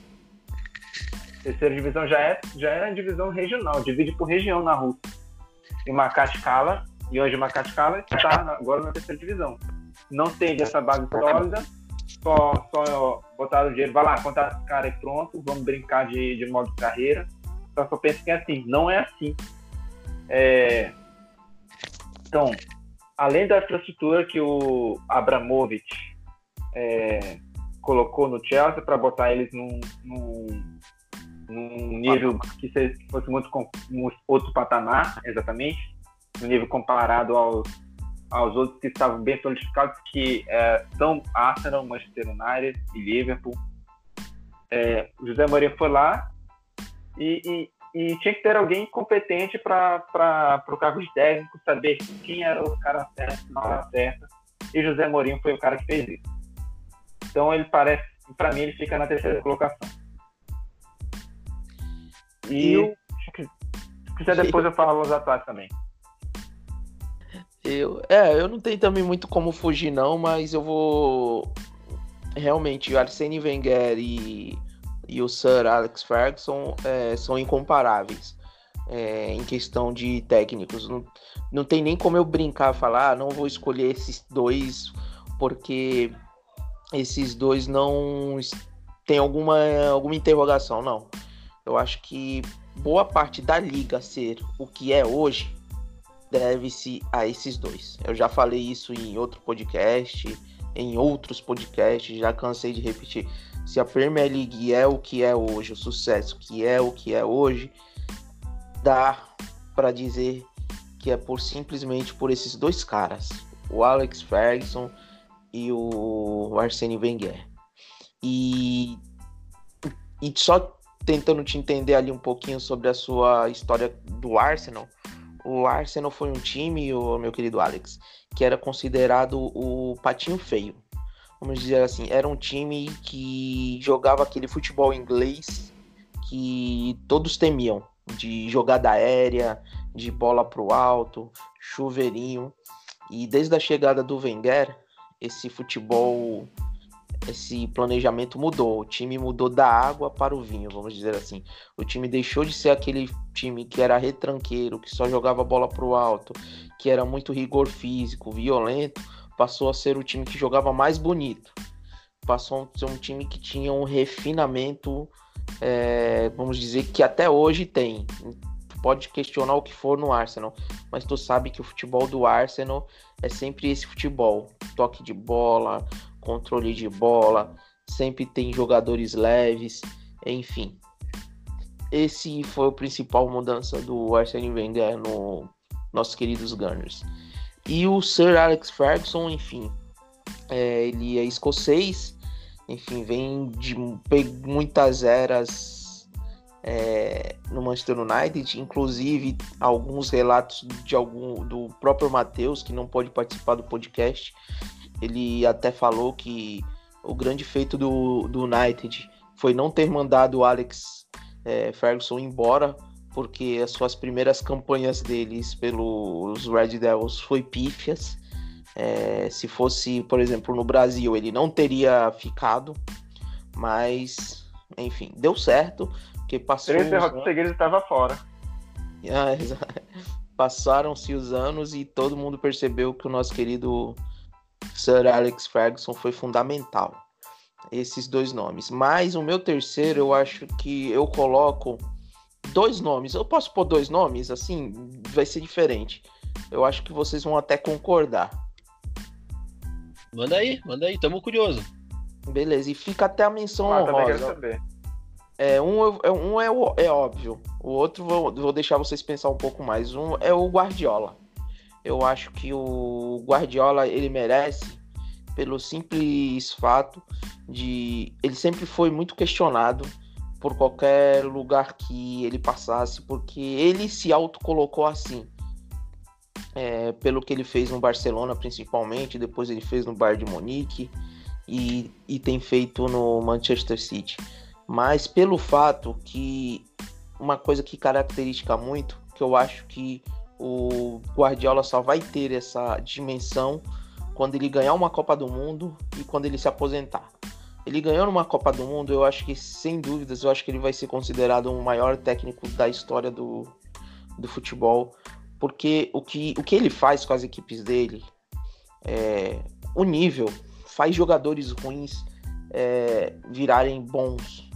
Terceira divisão já é, já é a divisão regional, divide por região na Rússia. E Makatskala, e hoje Makatskala está agora na terceira divisão. Não tem essa base sólida, só, só botaram o dinheiro, vai lá, contar esse cara e pronto, vamos brincar de, de modo carreira. Só penso que é assim, não é assim. É... Então, além da infraestrutura que o Abramovich é, colocou no Chelsea para botar eles num, num, num nível que fosse muito um outro patamar, exatamente, no nível comparado aos aos outros que estavam bem solidificados, que é, são Arsenal, Manchester United e Liverpool. É, José Mourinho foi lá e, e, e, tinha que ter alguém competente para o cargo de técnico, saber quem era o cara certo na hora certa. E José Mourinho foi o cara que fez isso. Então ele parece, para mim, ele fica na terceira colocação. E eu... se quiser depois eu falo os ataques também. Eu, é, eu não tenho também muito como fugir, não, mas eu vou. Realmente, o Arsene Wenger e, e o Sir Alex Ferguson é, são incomparáveis é, em questão de técnicos. Não, não tem nem como eu brincar, falar, ah, não vou escolher esses dois, porque esses dois não tem alguma, alguma interrogação, não. Eu acho que boa parte da liga ser o que é hoje deve-se a esses dois. Eu já falei isso em outro podcast, em outros podcasts, já cansei de repetir. Se a Premier League é o que é hoje, o sucesso que é o que é hoje, dá para dizer que é por simplesmente por esses dois caras, o Alex Ferguson e o Arsene Wenger. E, e só tentando te entender ali um pouquinho sobre a sua história do Arsenal, o Arsenal foi um time, o meu querido Alex, que era considerado o patinho feio. Vamos dizer assim, era um time que jogava aquele futebol inglês que todos temiam, de jogada aérea, de bola pro alto, chuveirinho. E desde a chegada do Wenger, esse futebol esse planejamento mudou. O time mudou da água para o vinho, vamos dizer assim. O time deixou de ser aquele time que era retranqueiro, que só jogava bola para o alto, que era muito rigor físico, violento, passou a ser o time que jogava mais bonito. Passou a ser um time que tinha um refinamento, é, vamos dizer, que até hoje tem. pode questionar o que for no Arsenal, mas tu sabe que o futebol do Arsenal é sempre esse futebol, toque de bola, controle de bola, sempre tem jogadores leves, enfim. Esse foi o principal mudança do Arsene Wenger no nossos queridos Gunners. E o Sir Alex Ferguson, enfim, é, ele é escocês, enfim, vem de muitas eras é, no Manchester United, inclusive alguns relatos de algum do próprio Matheus, que não pode participar do podcast, ele até falou que o grande feito do, do United foi não ter mandado o Alex é, Ferguson embora, porque as suas primeiras campanhas deles pelos Red Devils foi pífias. É, se fosse, por exemplo, no Brasil, ele não teria ficado, mas enfim, deu certo, porque passou. Três derrotas seguidas estava fora. (laughs) Ah, (laughs) Passaram-se os anos e todo mundo percebeu que o nosso querido Sir Alex Ferguson foi fundamental. Esses dois nomes. Mas o meu terceiro, eu acho que eu coloco dois nomes. Eu posso pôr dois nomes? Assim, vai ser diferente. Eu acho que vocês vão até concordar. Manda aí, manda aí, tamo curioso. Beleza, e fica até a menção ah, honrosa. É, um, é, um é, é óbvio, o outro vou, vou deixar vocês pensar um pouco mais. Um é o Guardiola. Eu acho que o Guardiola ele merece pelo simples fato de ele sempre foi muito questionado por qualquer lugar que ele passasse, porque ele se autocolocou assim. É, pelo que ele fez no Barcelona, principalmente, depois ele fez no Bayern de Munique e, e tem feito no Manchester City. Mas pelo fato que uma coisa que caracteriza muito, que eu acho que o Guardiola só vai ter essa dimensão quando ele ganhar uma Copa do Mundo e quando ele se aposentar. Ele ganhando uma Copa do Mundo, eu acho que, sem dúvidas, eu acho que ele vai ser considerado o maior técnico da história do, do futebol. Porque o que, o que ele faz com as equipes dele, é, o nível, faz jogadores ruins é, virarem bons.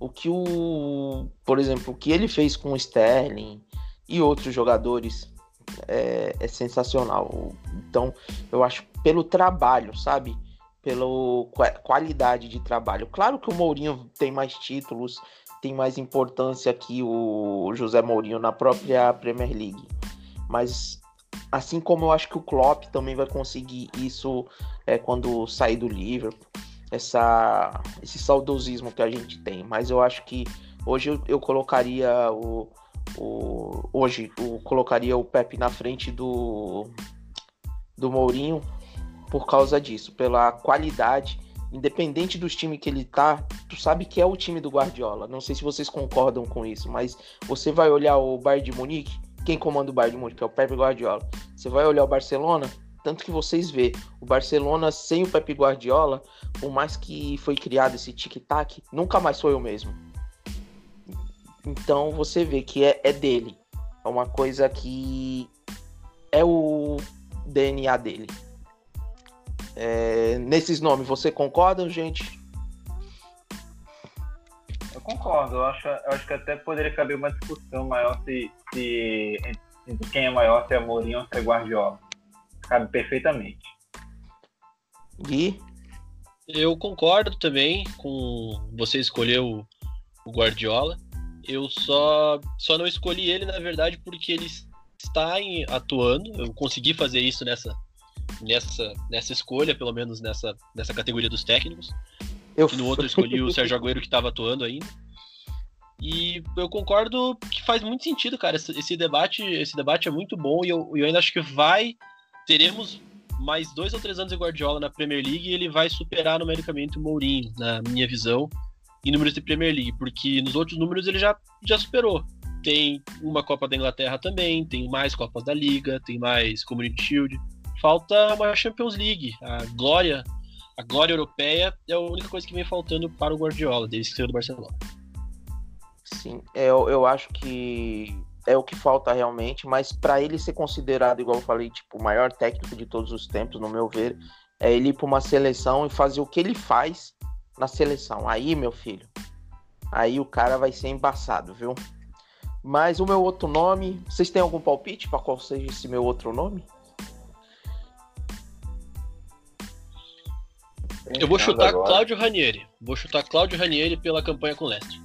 O que o, por exemplo, o que ele fez com o Sterling, e outros jogadores é, é, sensacional. Então, eu acho pelo trabalho, sabe? Pela qualidade de trabalho. Claro que o Mourinho tem mais títulos, tem mais importância que o José Mourinho na própria Premier League. Mas assim como eu acho que o Klopp também vai conseguir isso é, quando sair do Liverpool, essa, esse saudosismo que a gente tem. Mas eu acho que hoje eu, eu colocaria o, o, hoje eu colocaria o Pepe na frente do, do Mourinho por causa disso, pela qualidade, independente dos times que ele tá, tu sabe que é o time do Guardiola. Não sei se vocês concordam com isso, mas você vai olhar o Bayern de Munique, quem comanda o Bayern de Munique é o Pepe Guardiola. Você vai olhar o Barcelona, tanto que vocês vê, o Barcelona sem o Pepe Guardiola, por mais que foi criado esse tic-tac, nunca mais foi o mesmo então você vê que é, é dele. É uma coisa que é o DNA dele. É, nesses nomes, você concorda, gente? Eu concordo. Eu acho, eu acho que até poderia caber uma discussão maior se, se entre quem é maior, se é Mourinho ou se é Guardiola. Cabe perfeitamente. Gui? Eu concordo também com você escolher o, o Guardiola. Eu só, só não escolhi ele, na verdade, porque ele está em, atuando. Eu consegui fazer isso nessa, nessa, nessa escolha, pelo menos nessa, nessa categoria dos técnicos. Eu... E no outro eu escolhi o Sérgio Agüero, que estava atuando ainda. E eu concordo que faz muito sentido, cara. Esse, esse debate, esse debate é muito bom e eu, eu ainda acho que vai. Teremos mais dois ou três anos de Guardiola na Premier League e ele vai superar numericamente o Mourinho, na minha visão em números de Premier League, porque nos outros números ele já, já superou. Tem uma Copa da Inglaterra também, tem mais Copas da Liga, tem mais Community Shield. Falta uma Champions League. A glória, a glória europeia é a única coisa que vem faltando para o Guardiola, desde que saiu do Barcelona. Sim, eu, eu acho que é o que falta realmente, mas para ele ser considerado, igual eu falei, tipo, o maior técnico de todos os tempos, no meu ver, é ele ir para uma seleção e fazer o que ele faz na seleção. Aí, meu filho, aí o cara vai ser embaçado, viu? Mas o meu outro nome, vocês têm algum palpite para qual seja esse meu outro nome? Eu vou chutar agora. Cláudio Ranieri. Vou chutar Cláudio Ranieri pela campanha com o Leicester.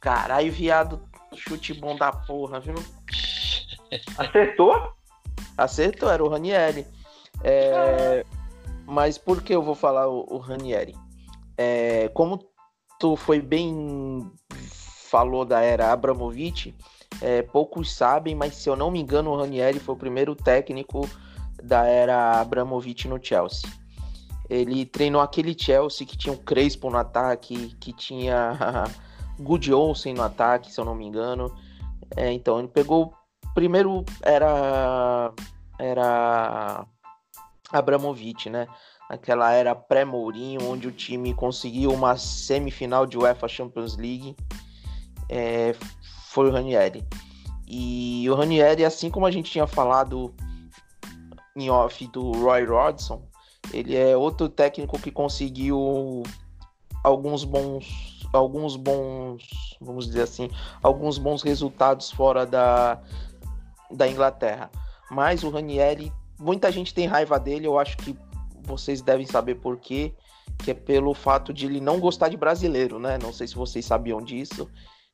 Caralho, viado, chute bom da porra, viu? (laughs) Acertou? Acertou, era o Ranieri. É... Mas por que eu vou falar o, o Ranieri? É, como tu foi bem falou da era Abramovich, é, poucos sabem, mas se eu não me engano, o Ranieri foi o primeiro técnico da era Abramovich no Chelsea. Ele treinou aquele Chelsea que tinha o Crespo no ataque, que tinha (laughs) Good Olsen no ataque, se eu não me engano. É, então, ele pegou. Primeiro era. Era. Abramovich, né? Aquela era pré-Mourinho, onde o time conseguiu uma semifinal de UEFA Champions League, é, foi o Ranieri. E o Ranieri, assim como a gente tinha falado em off do Roy Rodson, ele é outro técnico que conseguiu alguns bons, alguns bons, vamos dizer assim, alguns bons resultados fora da, da Inglaterra. Mas o Ranieri, muita gente tem raiva dele, eu acho que vocês devem saber por quê, que é pelo fato de ele não gostar de brasileiro, né? Não sei se vocês sabiam disso.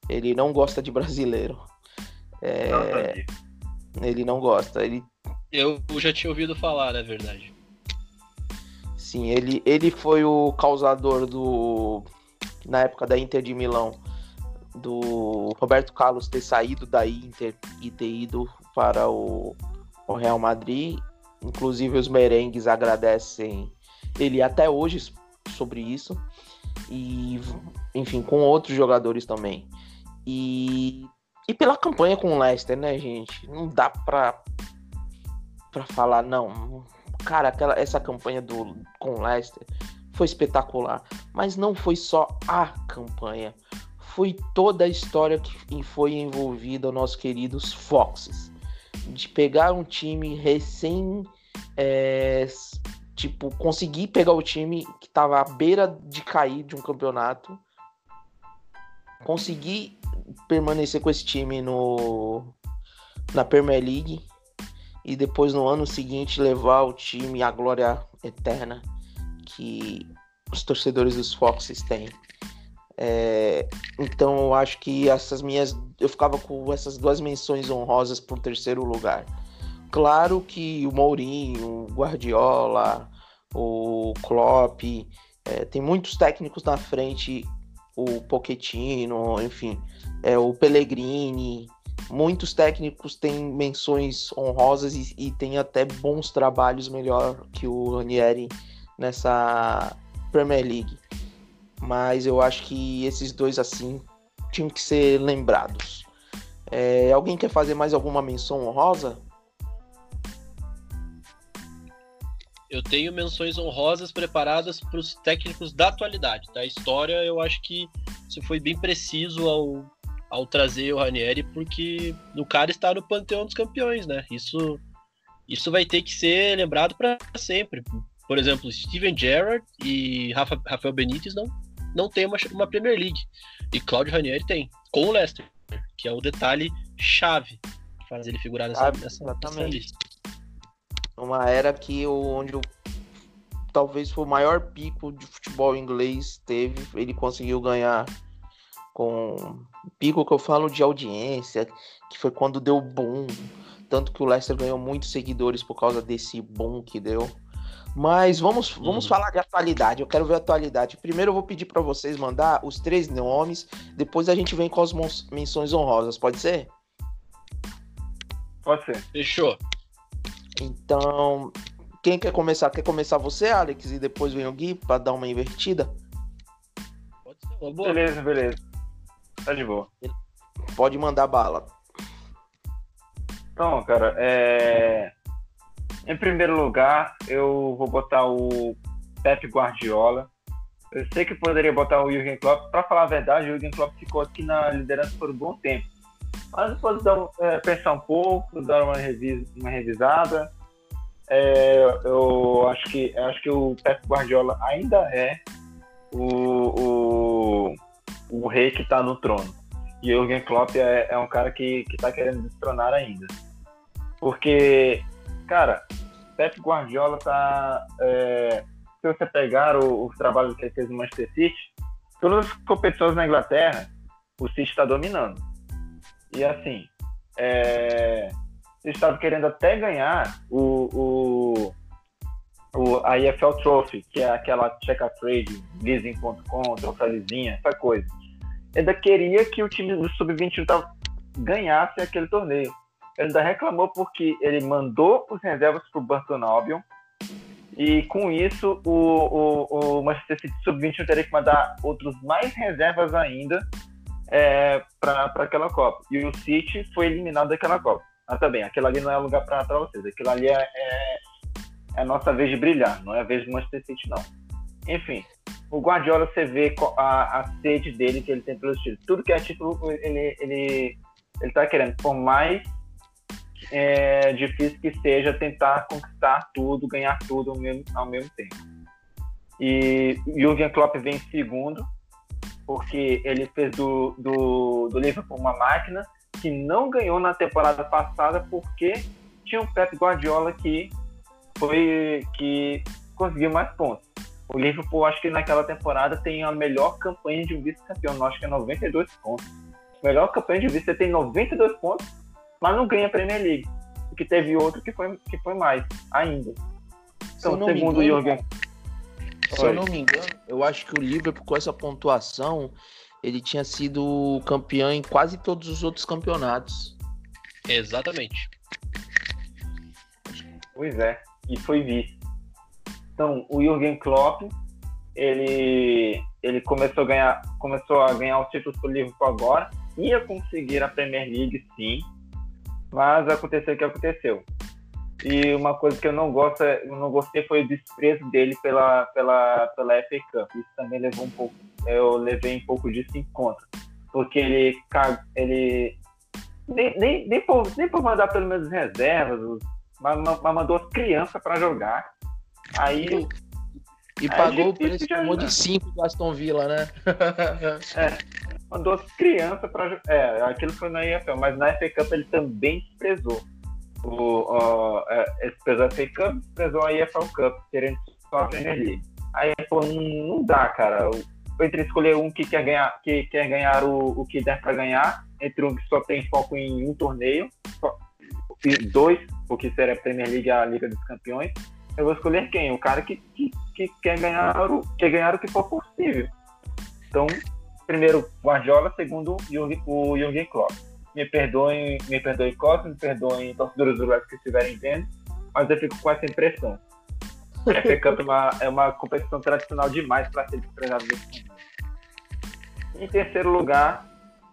Ele não gosta de brasileiro. É... Ele não gosta. Ele Eu já tinha ouvido falar, na verdade. Sim, ele, ele foi o causador do. Na época da Inter de Milão, do Roberto Carlos ter saído da Inter e ter ido para o, o Real Madrid. Inclusive, os merengues agradecem ele até hoje sobre isso. E, enfim, com outros jogadores também. E, e pela campanha com o Leicester, né, gente? Não dá pra, pra falar, não. Cara, aquela, essa campanha do, com o Leicester foi espetacular. Mas não foi só a campanha. Foi toda a história que foi envolvida nossos queridos Foxes. De pegar um time recém. É, tipo, conseguir pegar o time que tava à beira de cair de um campeonato. Conseguir permanecer com esse time no na Premier League e depois no ano seguinte levar o time à glória eterna que os torcedores dos Foxes têm. É, então eu acho que essas minhas. Eu ficava com essas duas menções honrosas por terceiro lugar. Claro que o Mourinho, o Guardiola, o Klopp, é, tem muitos técnicos na frente, o Pochettino, enfim, é, o Pellegrini, muitos técnicos têm menções honrosas e, e têm até bons trabalhos melhor que o Ranieri nessa Premier League. Mas eu acho que esses dois assim tinham que ser lembrados. É, alguém quer fazer mais alguma menção honrosa? Eu tenho menções honrosas preparadas para os técnicos da atualidade. Da história, eu acho que você foi bem preciso ao, ao trazer o Ranieri, porque o cara está no panteão dos campeões, né? Isso, isso vai ter que ser lembrado para sempre. Por exemplo, Steven Gerrard e Rafa, Rafael Benítez não, não tem uma, uma Premier League. E Claudio Ranieri tem, com o Leicester, que é o detalhe chave que faz ele figurar nessa, nessa, nessa lista uma era que onde o, talvez foi o maior pico de futebol inglês teve, ele conseguiu ganhar com pico que eu falo de audiência, que foi quando deu boom, tanto que o Leicester ganhou muitos seguidores por causa desse boom que deu. Mas vamos, vamos uhum. falar de atualidade. Eu quero ver a atualidade. Primeiro eu vou pedir para vocês mandar os três nomes, depois a gente vem com as menções honrosas, pode ser? Pode ser. Fechou. Então, quem quer começar? Quer começar você, Alex, e depois vem o Gui para dar uma invertida? Pode ser uma boa. Beleza, beleza. Tá de boa. Pode mandar bala. Então, cara, é... em primeiro lugar, eu vou botar o Pep Guardiola. Eu sei que poderia botar o Jürgen Klopp. Para falar a verdade, o Jürgen Klopp ficou aqui na liderança por um bom tempo. Mas depois dar, é, pensar um pouco, dar uma, uma revisada. É, eu acho que acho que o Pep Guardiola ainda é o, o, o rei que está no trono. E o Jürgen Klopp é, é um cara que, que tá querendo destronar ainda. Porque, cara, Pep Guardiola tá. É, se você pegar o, o trabalho que ele fez no Manchester City, todas as competições na Inglaterra, o City está dominando. E assim, é, eles estavam querendo até ganhar o, o, o, a EFL Trophy, que é aquela check trade, leasing.com, troféuzinha, essa coisa. Ainda queria que o time do Sub-21 ganhasse aquele torneio. Ele ainda reclamou porque ele mandou os reservas para o Burton Albion e com isso o, o, o Manchester City Sub-21 teria que mandar outros mais reservas ainda é, para aquela Copa. E o City foi eliminado daquela Copa. Mas também, aquilo ali não é lugar para vocês. Aquilo ali é, é, é, a nossa vez de brilhar, não é a vez do Manchester City, não. Enfim, o Guardiola, você vê a, a sede dele que ele tem pelos títulos. Tudo que é título, ele, ele, ele tá querendo. Por mais é, difícil que seja tentar conquistar tudo, ganhar tudo ao mesmo, ao mesmo tempo. E Jürgen Klopp vem em segundo, porque ele fez do, do, do Liverpool uma máquina que não ganhou na temporada passada porque tinha o Pep Guardiola que foi que conseguiu mais pontos. O Liverpool, acho que naquela temporada tem a melhor campanha de um vice-campeão, acho que é 92 pontos. Melhor campanha de vice, você tem 92 pontos, mas não ganha a Premier League. que teve outro que foi, que foi mais ainda. Eu Então, segundo o engano, Jürgen. Se eu Oi. não me engano, eu acho que o Liverpool, com essa pontuação, ele tinha sido campeão em quase todos os outros campeonatos. Exatamente. Pois é, e foi vice. Então, o Jürgen Klopp, ele, ele começou, a ganhar, começou a ganhar os títulos pelo Liverpool agora, ia conseguir a Premier League sim, mas aconteceu o que aconteceu. E uma coisa que eu não gosto, eu não gostei foi o desprezo dele pela, pela, pela FA Cup. Isso também levou um pouco, eu levei um pouco disso em conta. Porque ele, ele nem, nem, nem, por, nem por mandar pelo menos reservas, mas, mas mandou as crianças para jogar. Aí E É pagou o preço de que tomou de. 5 do Aston Villa, né? (laughs) mandou as crianças para. É, aquilo foi na EFL, mas na FA Cup ele também desprezou. O, ó, é, desprezou a FA Cup, desprezou a EFL Cup, querendo só a Premier League. Aí ele falou, não, dá, cara. Entre escolher um que quer ganhar, que quer ganhar o, o que der para ganhar, entre um que só tem foco em um torneio, só- dois, porque seria a Premier League e a Liga dos Campeões. Eu vou escolher quem? O cara que, que, que quer, ganhar o, quer ganhar o que for possível. Então, primeiro Guardiola, segundo Jürgen- o Jürgen Klopp. Me perdoem, me perdoem Costa, me perdoem torcedores do West que estiverem vendo, mas eu fico com essa impressão. (laughs) A FA Cup é uma, é uma competição tradicional demais para ser desprezada desse momento. Em terceiro lugar,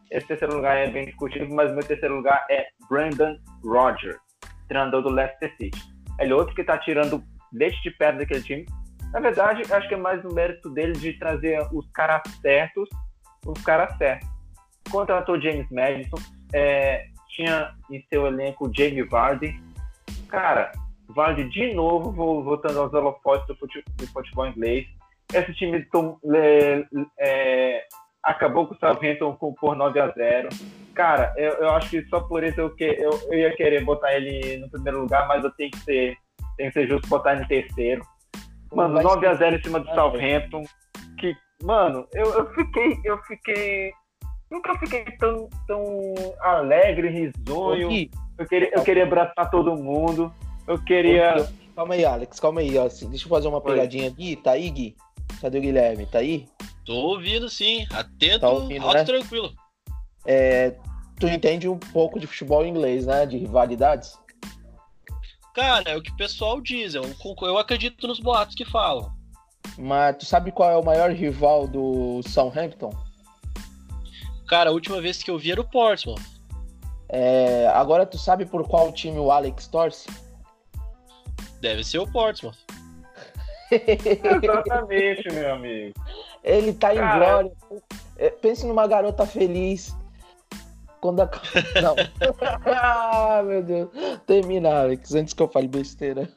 esse terceiro lugar é bem discutível, mas meu terceiro lugar é Brandon Rodgers, treinador do Leicester City. Ele é outro que está tirando leite de pedra daquele time. Na verdade, acho que é mais o mérito dele de trazer os caras certos, os caras certos. Contratou James Madison, é, tinha em seu elenco Jamie Vardy. Cara, Vardy de novo vo- voltando aos holofotes do, do futebol inglês. Esse time tom- le- é, acabou com o Southampton com- por 9 a 0 Cara, eu, eu acho que só por isso eu, que, eu, eu ia querer botar ele no primeiro lugar, mas eu tenho que ser, tenho que ser justo botar ele em terceiro. Mano, Vai 9 a ser- 0 em cima do Southampton. Mano, eu, eu fiquei, eu fiquei. Nunca fiquei tão, tão alegre, risonho. Eu queria, eu queria abraçar todo mundo. Eu queria. Calma aí, Alex, calma aí. Ó. Deixa eu fazer uma pegadinha aqui. Tá aí, Gui? Cadê o Guilherme? Tá aí? Tô ouvindo sim, atento, Tá ouvindo, alto né? e tranquilo. É, tu entende um pouco de futebol inglês, né? De rivalidades? Cara, é o que o pessoal diz, eu, concor- eu acredito nos boatos que falam. Mas tu sabe qual é o maior rival do Southampton? Cara, a última vez que eu vi era o Portsmouth. É, agora tu sabe por qual time o Alex torce? Deve ser o Portsmouth. (laughs) Exatamente, meu amigo. Ele tá em Cara. glória. É, pense numa garota feliz. Quando a... (laughs) Não. (laughs) ah, meu Deus. Termina, Alex, antes que eu fale besteira.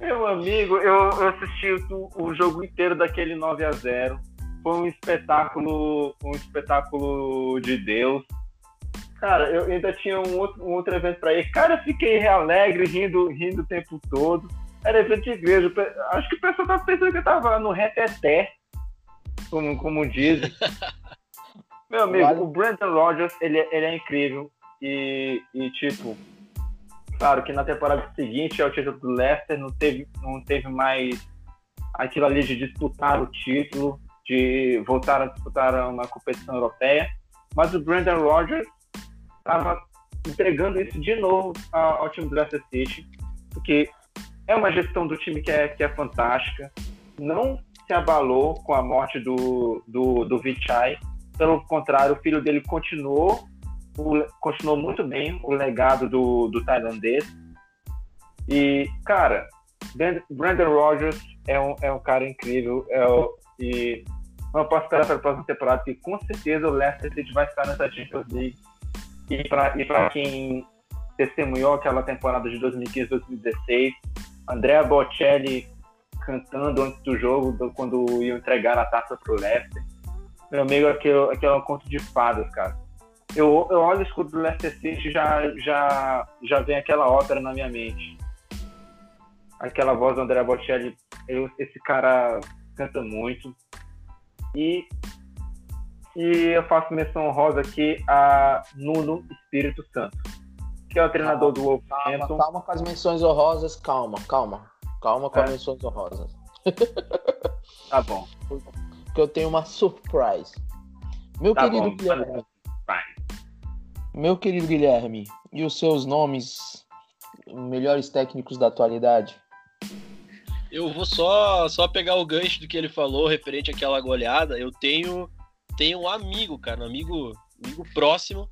Meu amigo, eu, eu assisti o, o jogo inteiro daquele 9 a 0 Foi um espetáculo, um espetáculo de Deus. Cara, eu ainda tinha um outro, um outro evento pra ir. Cara, eu fiquei alegre, rindo, rindo o tempo todo. Era evento de igreja. Acho que o pessoal tava pensando que eu tava no reteté, como, como dizem. (laughs) Meu amigo, Vale. o Brandon Rodgers, ele, é- ele é incrível. E, e, tipo, claro que na temporada seguinte ao título do Leicester não teve, não teve mais aquilo ali de disputar o título, de voltar a disputar uma competição europeia. Mas o Brandon Rodgers estava entregando isso de novo ao, ao time do Leicester City, porque é uma gestão do time que é, que é fantástica. Não se abalou com a morte do, do, do Vichai. Pelo contrário, o filho dele continuou, o- continuou muito bem o legado do, do tailandês. E, cara, Brand- Brandon Rogers é um, é um cara incrível. É o- e eu posso esperar para a próxima temporada que com certeza o Leicester City vai estar nessa Champions League. E para quem testemunhou aquela temporada de 2015-2016, Andrea Bocelli cantando antes do jogo, do- quando iam entregar a taça pro Leicester. Meu amigo, aquilo, aquilo é um conto de fadas, cara. Eu, eu olho o escudo do Leicester City e já, já, já vem aquela ópera na minha mente. Aquela voz do Andrea Bocelli, eu- esse cara canta muito. E, e eu faço menção rosa aqui a Nuno Espírito Santo, que é o treinador do Calma, Wolverhampton. calma com as menções honrosas, calma, calma. Calma com É. as menções honrosas. Tá bom. (laughs) Que eu tenho uma surprise. Meu Tá querido bom, Guilherme. Meu querido Guilherme, e os seus nomes melhores técnicos da atualidade? Eu vou só, só pegar o gancho do que ele falou referente àquela goleada. Eu tenho, tenho um amigo, cara, um amigo, amigo próximo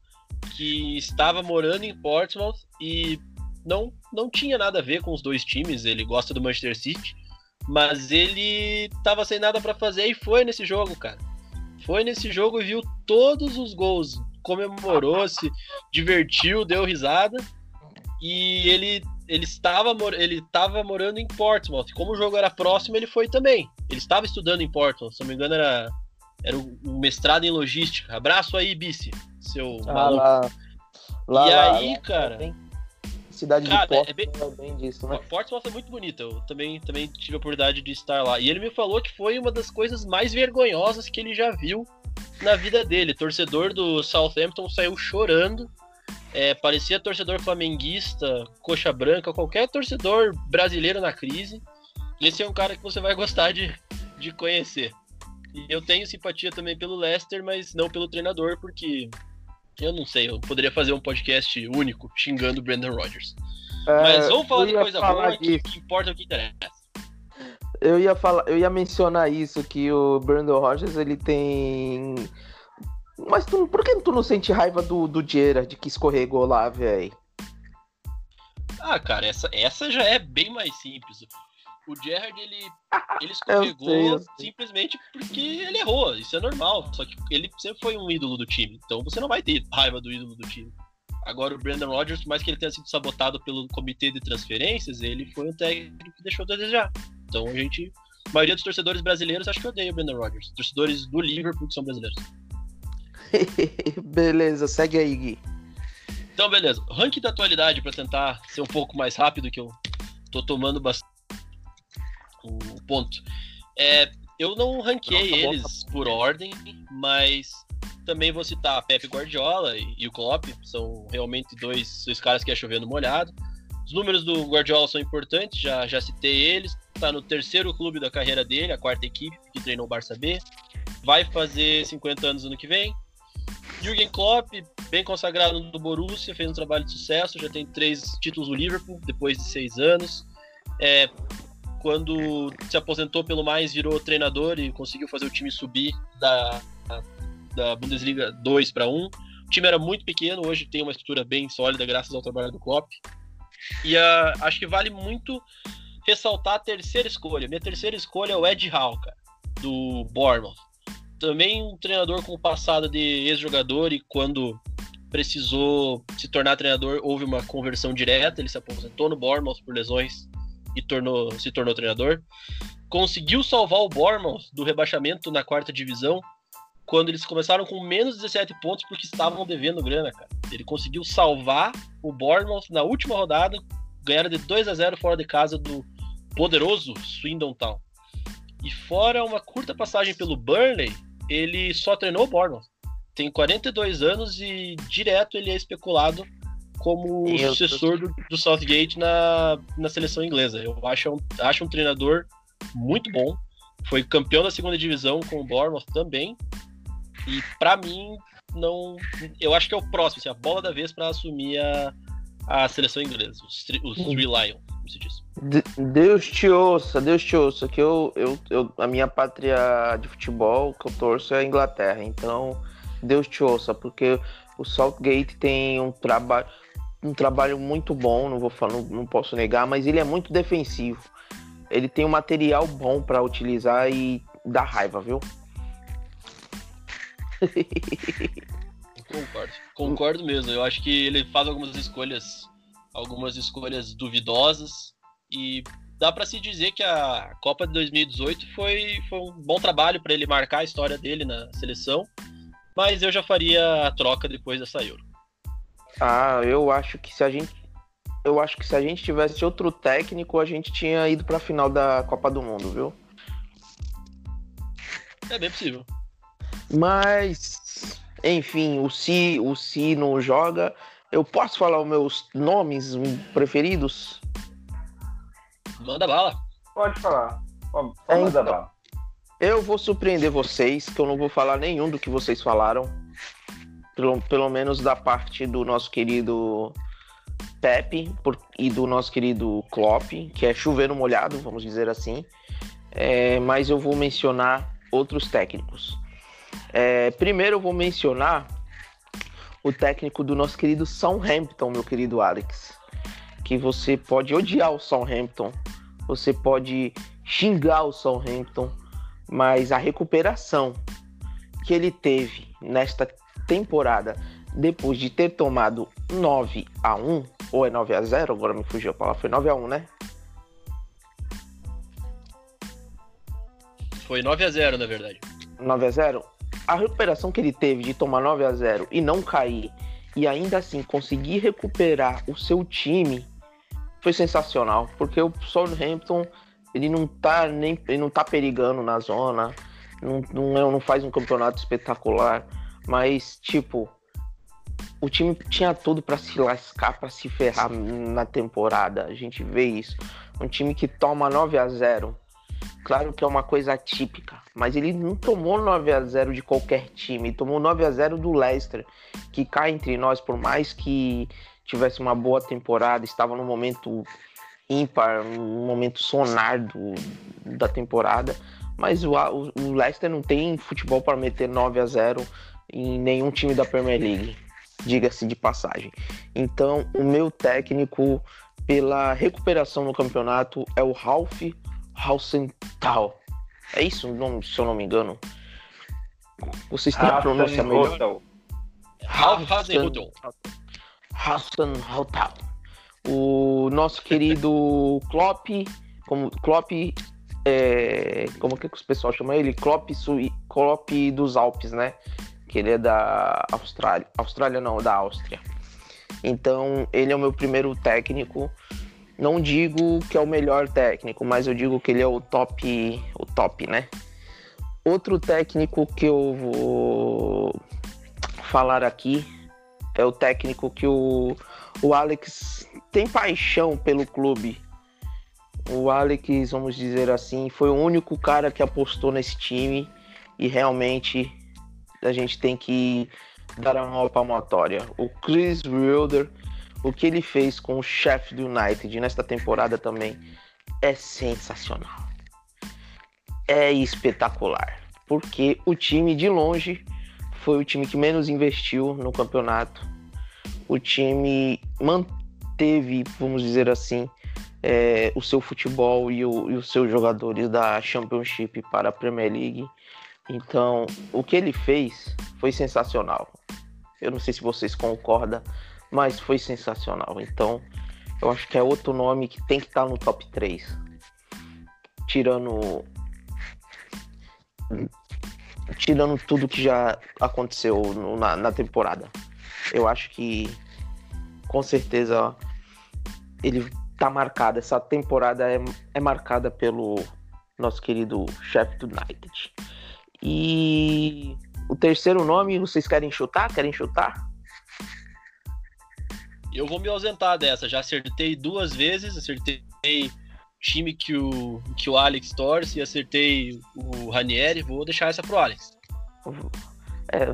que estava morando em Portsmouth e não, não tinha nada a ver com os dois times. Ele gosta do Manchester City, mas ele tava sem nada para fazer e foi nesse jogo, cara. Foi nesse jogo e viu todos os gols, comemorou, se divertiu, deu risada. E ele ele estava, ele estava morando em Portsmouth. Como o jogo era próximo, ele foi também. Ele estava estudando em Portsmouth, se não me engano, era, era um mestrado em logística. Abraço aí, Bice, seu Ah, maluco. lá, lá, e lá, aí, lá, cara, tem cidade Cara, de Porto, é bem- é bem disso, né? Portsmouth é muito bonita. Eu também, também tive a oportunidade de estar lá. E ele me falou que foi uma das coisas mais vergonhosas que ele já viu na vida dele. Torcedor do Southampton saiu chorando. É, parecia torcedor flamenguista, coxa branca, qualquer torcedor brasileiro na crise. Esse é um cara que você vai gostar de, de conhecer. E eu tenho simpatia também pelo Leicester, mas não pelo treinador, porque eu não sei, eu poderia fazer um podcast único xingando o Brandon Rodgers. Mas vamos falar É, de coisa boa, disso. que importa é o que interessa. Eu ia falar, eu ia mencionar isso que o Brandon Rogers ele tem mas tu, por que tu não sente raiva do, do Gerard que escorregou lá, velho? Ah, cara, essa, essa já é bem mais simples. O Gerrard, ele, (laughs) ele Eu escorregou sei, eu sei. simplesmente porque ele errou. Isso é normal. Só que ele sempre foi um ídolo do time. Então você não vai ter raiva do ídolo do time. Agora o Brandon Rodgers, por mais que ele tenha sido sabotado pelo comitê de transferências, ele foi um técnico que deixou a desejar. Então a gente. A maioria dos torcedores brasileiros acho que odeia o Brandon Rodgers. Torcedores do Liverpool que são brasileiros. (laughs) Beleza, segue aí, Gui. Então, beleza. O ranking da atualidade, pra tentar ser um pouco mais rápido, que eu tô tomando bastante o ponto. É, eu não ranqueei Nossa, eles por ordem, mas também vou citar Pepe Guardiola e, e o Klopp, são realmente dois, dois caras que é chovendo molhado. Os números do Guardiola são importantes, já, já citei eles. Tá no terceiro clube da carreira dele, a quarta equipe, que treinou o Barça B. Vai fazer 50 anos ano que vem. Jürgen Klopp, bem consagrado no Borussia, fez um trabalho de sucesso, já tem três títulos no Liverpool, depois de seis anos. É, quando se aposentou pelo mais, virou treinador e conseguiu fazer o time subir da, da Bundesliga 2 para 1. O time era muito pequeno, hoje tem uma estrutura bem sólida graças ao trabalho do Klopp. E ah, acho que vale muito ressaltar a terceira escolha. Minha terceira escolha é o Ed Howe, cara, do Bournemouth. Também um treinador com passado de ex-jogador e quando precisou se tornar treinador, houve uma conversão direta, ele se aposentou no Bournemouth por lesões e tornou, se tornou treinador. Conseguiu salvar o Bournemouth do rebaixamento na quarta divisão quando eles começaram com menos 17 pontos porque estavam devendo grana, cara. Ele conseguiu salvar o Bournemouth na última rodada, ganharam de 2 a 0 fora de casa do poderoso Swindon Town. E fora uma curta passagem pelo Burnley, ele só treinou o Bournemouth. Tem 42 anos e direto ele é especulado como o Meu sucessor do, do Southgate na, na seleção inglesa. Eu acho um, acho um treinador muito bom. Foi campeão da segunda divisão com o Bournemouth também. E pra mim, não. Eu acho que é o próximo, assim, a bola da vez para assumir a, a seleção inglesa, os, os Three Lions, como se diz. De- Deus te ouça, Deus te ouça, que eu, eu, eu, a minha pátria de futebol que eu torço é a Inglaterra, então Deus te ouça, porque o Southgate tem um trabalho um trabalho muito bom, não vou falar, não, não posso negar, mas ele é muito defensivo. Ele tem um material bom para utilizar e dá raiva, viu? Concordo. Concordo mesmo. Eu acho que ele faz algumas escolhas, algumas escolhas duvidosas e dá pra se dizer que a Copa de 2018 foi, foi um bom trabalho para ele marcar a história dele na seleção. Mas eu já faria a troca depois dessa Euro. Ah, eu acho que se a gente eu acho que se a gente tivesse outro técnico, a gente tinha ido para a final da Copa do Mundo, viu? É bem possível. Mas, enfim, o Si, o Si não joga, Eu posso falar os meus nomes preferidos? Manda bala. Pode falar. Pode, É, pode mandar então. bala. Eu vou surpreender vocês, que eu não vou falar nenhum do que vocês falaram. Pelo, pelo menos da parte do nosso querido Pepe por- e do nosso querido Klopp, que é chover no molhado, vamos dizer assim. É, mas eu vou mencionar outros técnicos. É, primeiro eu vou mencionar o técnico do nosso querido Southampton, meu querido Alex. Que você pode odiar o Southampton, você pode xingar o Southampton, mas a recuperação que ele teve nesta temporada, depois de ter tomado 9 a 1 ou é 9 a 0 agora me fugiu a palavra, foi 9 a 1 né? Foi 9 a 0 na verdade. 9 a 0 a recuperação que ele teve de tomar 9 a 0 e não cair e ainda assim conseguir recuperar o seu time foi sensacional, porque o Southampton ele não tá nem ele não tá perigando na zona, não, não, é- não faz um campeonato espetacular, mas tipo o time tinha tudo para se lascar, para se ferrar na temporada. A gente vê isso. Um time que toma 9 a 0 Claro que é uma coisa atípica, mas ele não tomou 9 a 0 de qualquer time, ele tomou 9 a 0 do Leicester, que cá entre nós, por mais que tivesse uma boa temporada, estava no momento ímpar, um momento sonar do, da temporada, mas o, o Leicester não tem futebol para meter 9 a 0 em nenhum time da Premier League, diga-se de passagem. Então, o meu técnico pela recuperação no campeonato é o Ralph Hausenthal. É isso o nome, se eu não me engano? Vocês têm a pronúncia melhor? Hasenhuttl. Hausenthal. O nosso querido Klopp, como Klopp, é, como que o pessoal chama ele? Klopp, Sui, Klopp dos Alpes, né? Que ele é da Austrália. Austrália não, da Áustria. Então, ele é o meu primeiro técnico. Não digo que é o melhor técnico, mas eu digo que ele é o top, o top, né? Outro técnico que eu vou falar aqui é o técnico que o, o Alex tem paixão pelo clube. O Alex, vamos dizer assim, foi o único cara que apostou nesse time e realmente a gente tem que dar a maior palmatória. O Chris Wilder, o que ele fez com o chefe do United nesta temporada também é sensacional. É espetacular, porque o time de longe foi o time que menos investiu no campeonato. O time manteve, vamos dizer assim, é, o seu futebol e, o, e os seus jogadores da Championship para a Premier League. Então, o que ele fez foi sensacional. Eu não sei se vocês concordam, mas foi sensacional. Então, eu acho que é outro nome que tem que estar no top 3. Tirando tirando tudo que já aconteceu no- na, na temporada. Eu acho que com certeza ele tá marcado. Essa temporada é, é marcada pelo nosso querido do United. E o terceiro nome, vocês querem chutar? Querem chutar? Eu vou me ausentar dessa. Já acertei duas vezes. Acertei o time que o, que o Alex torce e acertei o Ranieri. Vou deixar essa pro Alex. É,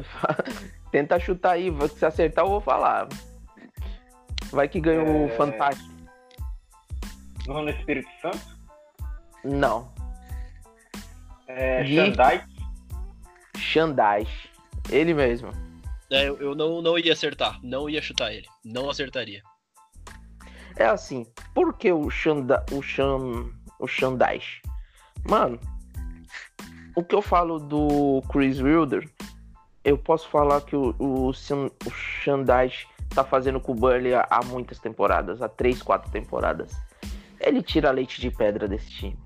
(laughs) tenta chutar aí, se acertar eu vou falar. Vai que ganha o É. Fantástico. Não no Espírito Santo. Não, É, Gui. Xandai. Xandais. Ele mesmo. É, eu, eu não, não ia acertar. Não ia chutar ele. Não acertaria. É assim, por que o Xanda, o Xan, o Xandais? Mano, o que eu falo do Chris Wilder, eu posso falar que o, o, o Xandais tá fazendo com o Burnley há, há muitas temporadas, há três, quatro temporadas. Ele tira leite de pedra desse time.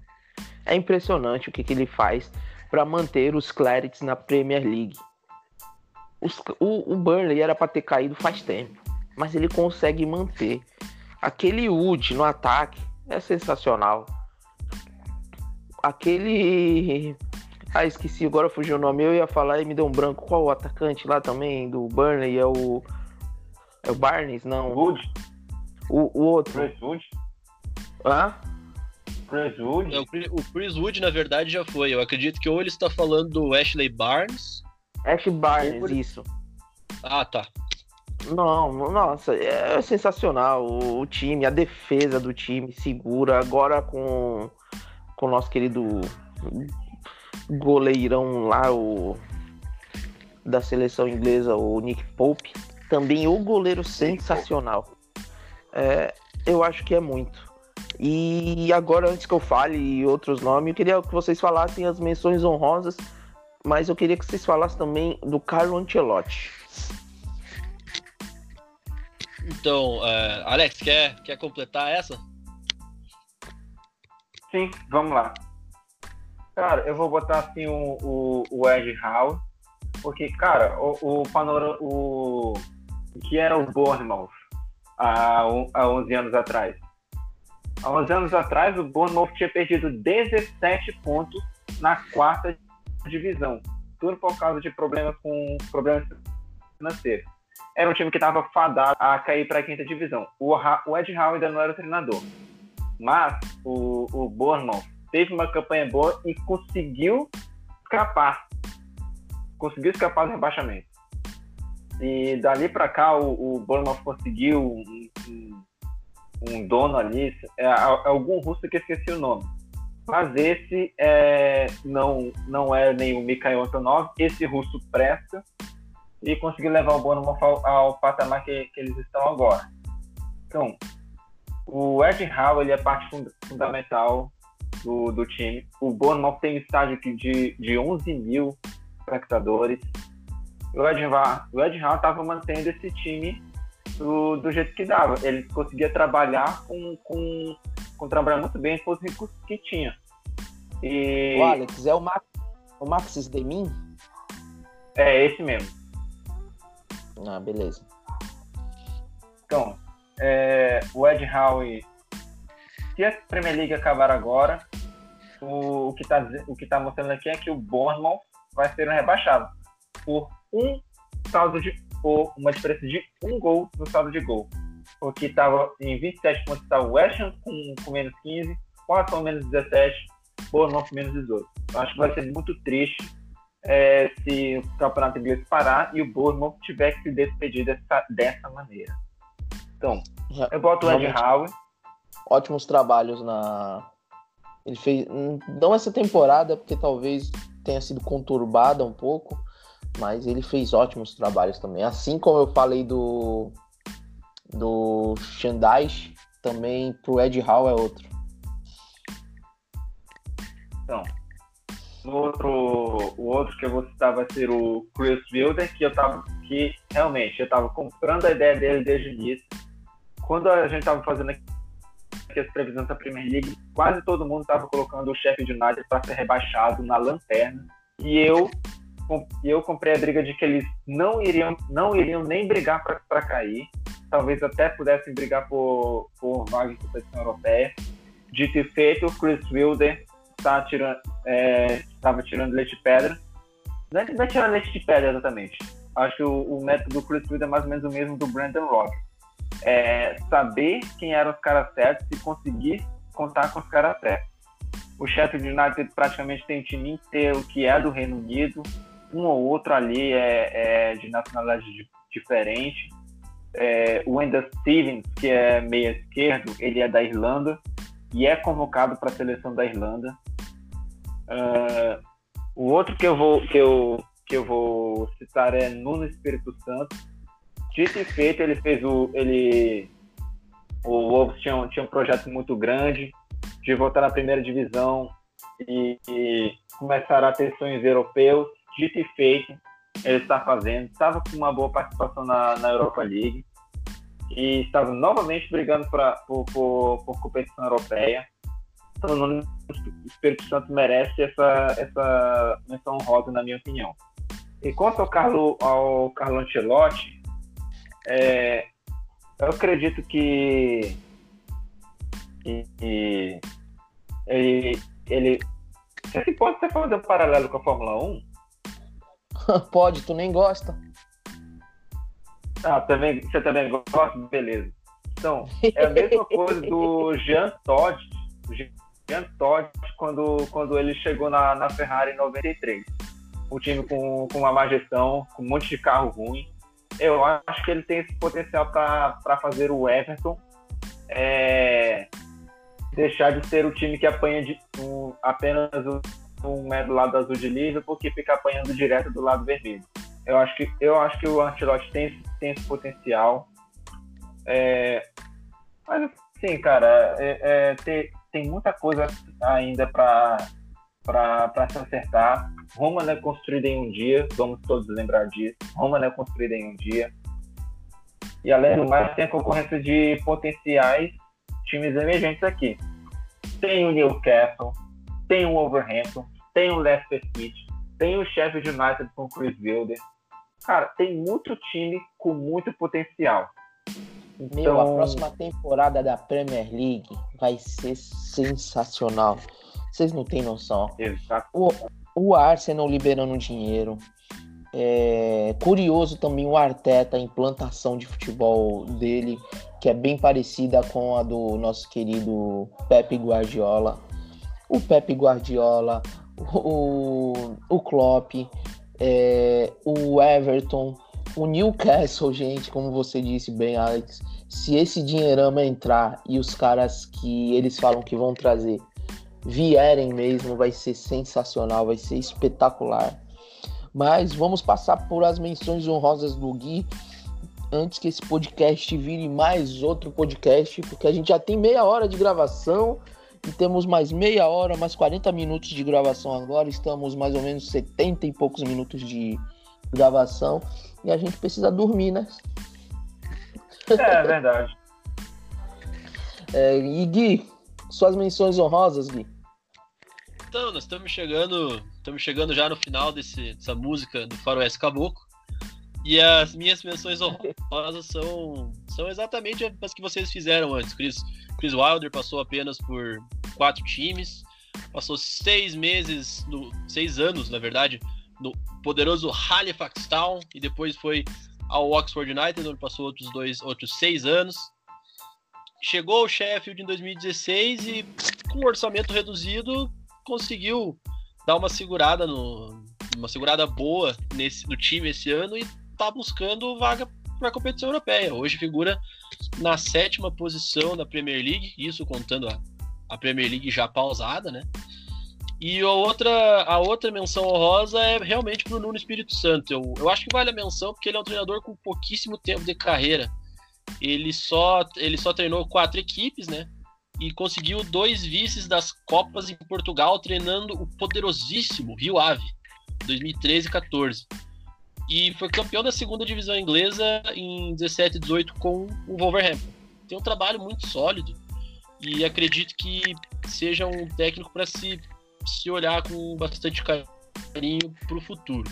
É impressionante o que, que ele faz para manter os Clarets na Premier League. Os- o, o Burnley era para ter caído faz tempo, mas ele consegue manter. Aquele Wood no ataque é sensacional. Aquele. Ah, esqueci, agora fugiu o nome. Eu ia falar e me deu um branco. Qual o atacante lá também do Burnley? É o. É o Barnes? Não. Wood, O, o outro. Chris Wood, Hã? Chris Wood. É, o Chris- Wood, na verdade, já foi. Eu acredito que ou ele está falando do Ashley Barnes. Ash Barnes, Ou- isso. Ah, tá. Não, nossa, é sensacional. O, o time, a defesa do time segura. Agora com, com o nosso querido goleirão lá, o da seleção inglesa, o Nick Pope. Também o goleiro sensacional. É, eu acho que é muito. E agora, antes que eu fale outros nomes, eu queria que vocês falassem as menções honrosas, mas eu queria que vocês falassem também do Carlo Ancelotti. Então, é, Alex, quer, quer completar essa? Sim, vamos lá. Cara, eu vou botar assim o, o, o Ed Howe, porque, cara, o, o panorama, o, o que era o Bournemouth há, há 11 anos atrás? Há 11 anos atrás, o Bournemouth tinha perdido 17 pontos na quarta divisão, tudo por causa de problemas com problemas financeiros. Era um time que estava fadado a cair para a quinta divisão. O, o Ed Howe ainda não era o treinador. Mas o, o Bournemouth teve uma campanha boa e conseguiu escapar. Conseguiu escapar do rebaixamento. E dali para cá o, o Bournemouth conseguiu um, um- um dono ali, é, é algum russo que esqueci o nome. Mas esse é, não, não é nenhum Mikhail Antonov, esse russo presta e conseguiu levar o Bournemouth ao, ao patamar que, que eles estão agora. Então, o Ed Howe ele é parte funda- fundamental do, do time. O Bournemouth tem um estádio aqui de, de 11 mil espectadores. O Ed o Ed Howe estava mantendo esse time do, do jeito que dava. Ele conseguia trabalhar com, com, com trabalhar muito bem com os recursos que tinha. E O Alex, é o, Max, o Maxis Demin? é esse mesmo. Ah, beleza. Então, é, o Ed Howe, se a Premier League acabar agora, o, o que está o que tá mostrando aqui é que o Bournemouth vai ser rebaixado por um saldo de por uma diferença de um gol no saldo de gol. Porque estava em 27 pontos está o West Ham com, com menos 15, o Arsenal menos 17, Bournemouth menos 18. Eu acho que vai ser muito triste é, se o campeonato inglês parar e o Bournemouth tiver que se despedir dessa, dessa maneira. Então, Já- eu boto o Ed Howe. Ótimos trabalhos na. Ele fez. Não essa temporada, porque talvez tenha sido conturbada um pouco, mas ele fez ótimos trabalhos também. Assim como eu falei do. Do Shandaish, também pro Ed Howe é outro. Então, o outro, o outro que eu vou citar vai ser o Chris Wilder, que eu tava, que realmente eu tava comprando a ideia dele desde o início. Quando a gente tava fazendo aqui as previsões da Premier League, quase todo mundo tava colocando o chefe de United para ser rebaixado na lanterna. E eu, eu comprei a briga de que eles não iriam, não iriam nem brigar para cair. Talvez até pudessem brigar por, por vaga em competição europeia. Dito e feito, o Chris Wilder tá tirando, é, estava tirando leite de pedra. Não é, não é tirando leite de pedra exatamente. Acho que o, o método do Chris Wood é mais ou menos o mesmo do Brandon Rodgers. É saber quem eram os caras certos e conseguir contar com os caras certos. O Sheffield United praticamente tem um time inteiro que é do Reino Unido. Um ou outro ali é, é de nacionalidade di- diferente. É, o Wendell Stevens, que é meia esquerdo, ele é da Irlanda e é convocado para a seleção da Irlanda. Ah, o outro que eu vou que eu que eu vou citar é Nuno Espírito Santo. Dito e feito, ele fez o ele o Wolves tinha, tinha um projeto muito grande de voltar na primeira divisão e, e começar a ter sonhos europeus. Dito e feito, ele está fazendo. Estava com uma boa participação na, na Europa League e estava novamente brigando pra, por, por, por competição europeia. Então, o Nuno Espírito Santo merece essa, essa menção honrosa, na minha opinião. E quanto ao Carlo, ao Carlo Ancelotti, é, eu acredito que, que- ele, ele. Você pode ser fazer um paralelo com a Fórmula 1? (laughs) Pode, tu nem gosta. Ah, também, você também gosta? Beleza. Então, é a mesma coisa do Jean Todt, Jean Todt quando, quando ele chegou na, na Ferrari em 93. Um time com, com uma má gestão, com um monte de carro ruim. Eu acho que ele tem esse potencial para fazer o Everton é, deixar de ser o time que apanha de, um, apenas um é do lado azul de Liverpool que fica apanhando direto do lado vermelho. Eu acho que, eu acho que o Ancelotti tem, tem esse potencial. É, mas, sim, cara, é, é, tem, tem muita coisa ainda para se acertar. Roma não é construída em um dia, vamos todos lembrar disso. Roma não é construída em um dia. E além do mais, tem a concorrência de potenciais times emergentes aqui. Tem o Newcastle, tem o Wolverhampton, tem o Leicester City, tem o Sheffield United com o Chris Wilder. Cara, tem muito time com muito potencial. Então... Meu, a então, próxima temporada da Premier League vai ser sensacional. Vocês não têm noção. Exato. O, o Arsenal liberando dinheiro. É curioso também o Arteta, a implantação de futebol dele, que é bem parecida com a do nosso querido Pepe Guardiola. O Pepe Guardiola, o, o Klopp, é, o Everton, o Newcastle, gente, como você disse bem, Alex, se esse dinheirama entrar e os caras que eles falam que vão trazer vierem mesmo, vai ser sensacional, vai ser espetacular. Mas vamos passar por as menções honrosas do Gui antes que esse podcast vire mais outro podcast, porque a gente já tem meia hora de gravação e temos mais meia hora, mais 40 minutos de gravação agora. Estamos mais ou menos 70 e poucos minutos de gravação e a gente precisa dormir, né? É, verdade. (laughs) é, e Gui, suas menções honrosas, Gui? Então, nós estamos chegando, estamos chegando já no final desse, dessa música do Faroeste Caboclo. E as minhas menções honrosas são, são exatamente as que vocês fizeram antes. Chris, Chris Wilder passou apenas por quatro times, passou seis meses, no, seis anos, na verdade, no poderoso Halifax Town e depois foi ao Oxford United, onde passou outros dois, outros seis anos. Chegou ao Sheffield em 2016 e com orçamento reduzido conseguiu dar uma segurada no, uma segurada boa nesse no time esse ano e está buscando vaga para a competição europeia. Hoje figura na sétima posição da Premier League, isso contando a, a Premier League já pausada, né? E a outra, a outra menção honrosa é realmente para o Nuno Espírito Santo. Eu, eu acho que vale a menção porque ele é um treinador com pouquíssimo tempo de carreira. Ele só, ele só treinou quatro equipes, né? E conseguiu dois vices das Copas em Portugal, treinando o poderosíssimo Rio Ave, 2013 e 14 e foi campeão da segunda divisão inglesa em 17 e 18 com o Wolverhampton. Tem um trabalho muito sólido e acredito que seja um técnico para se, se olhar com bastante carinho para o futuro.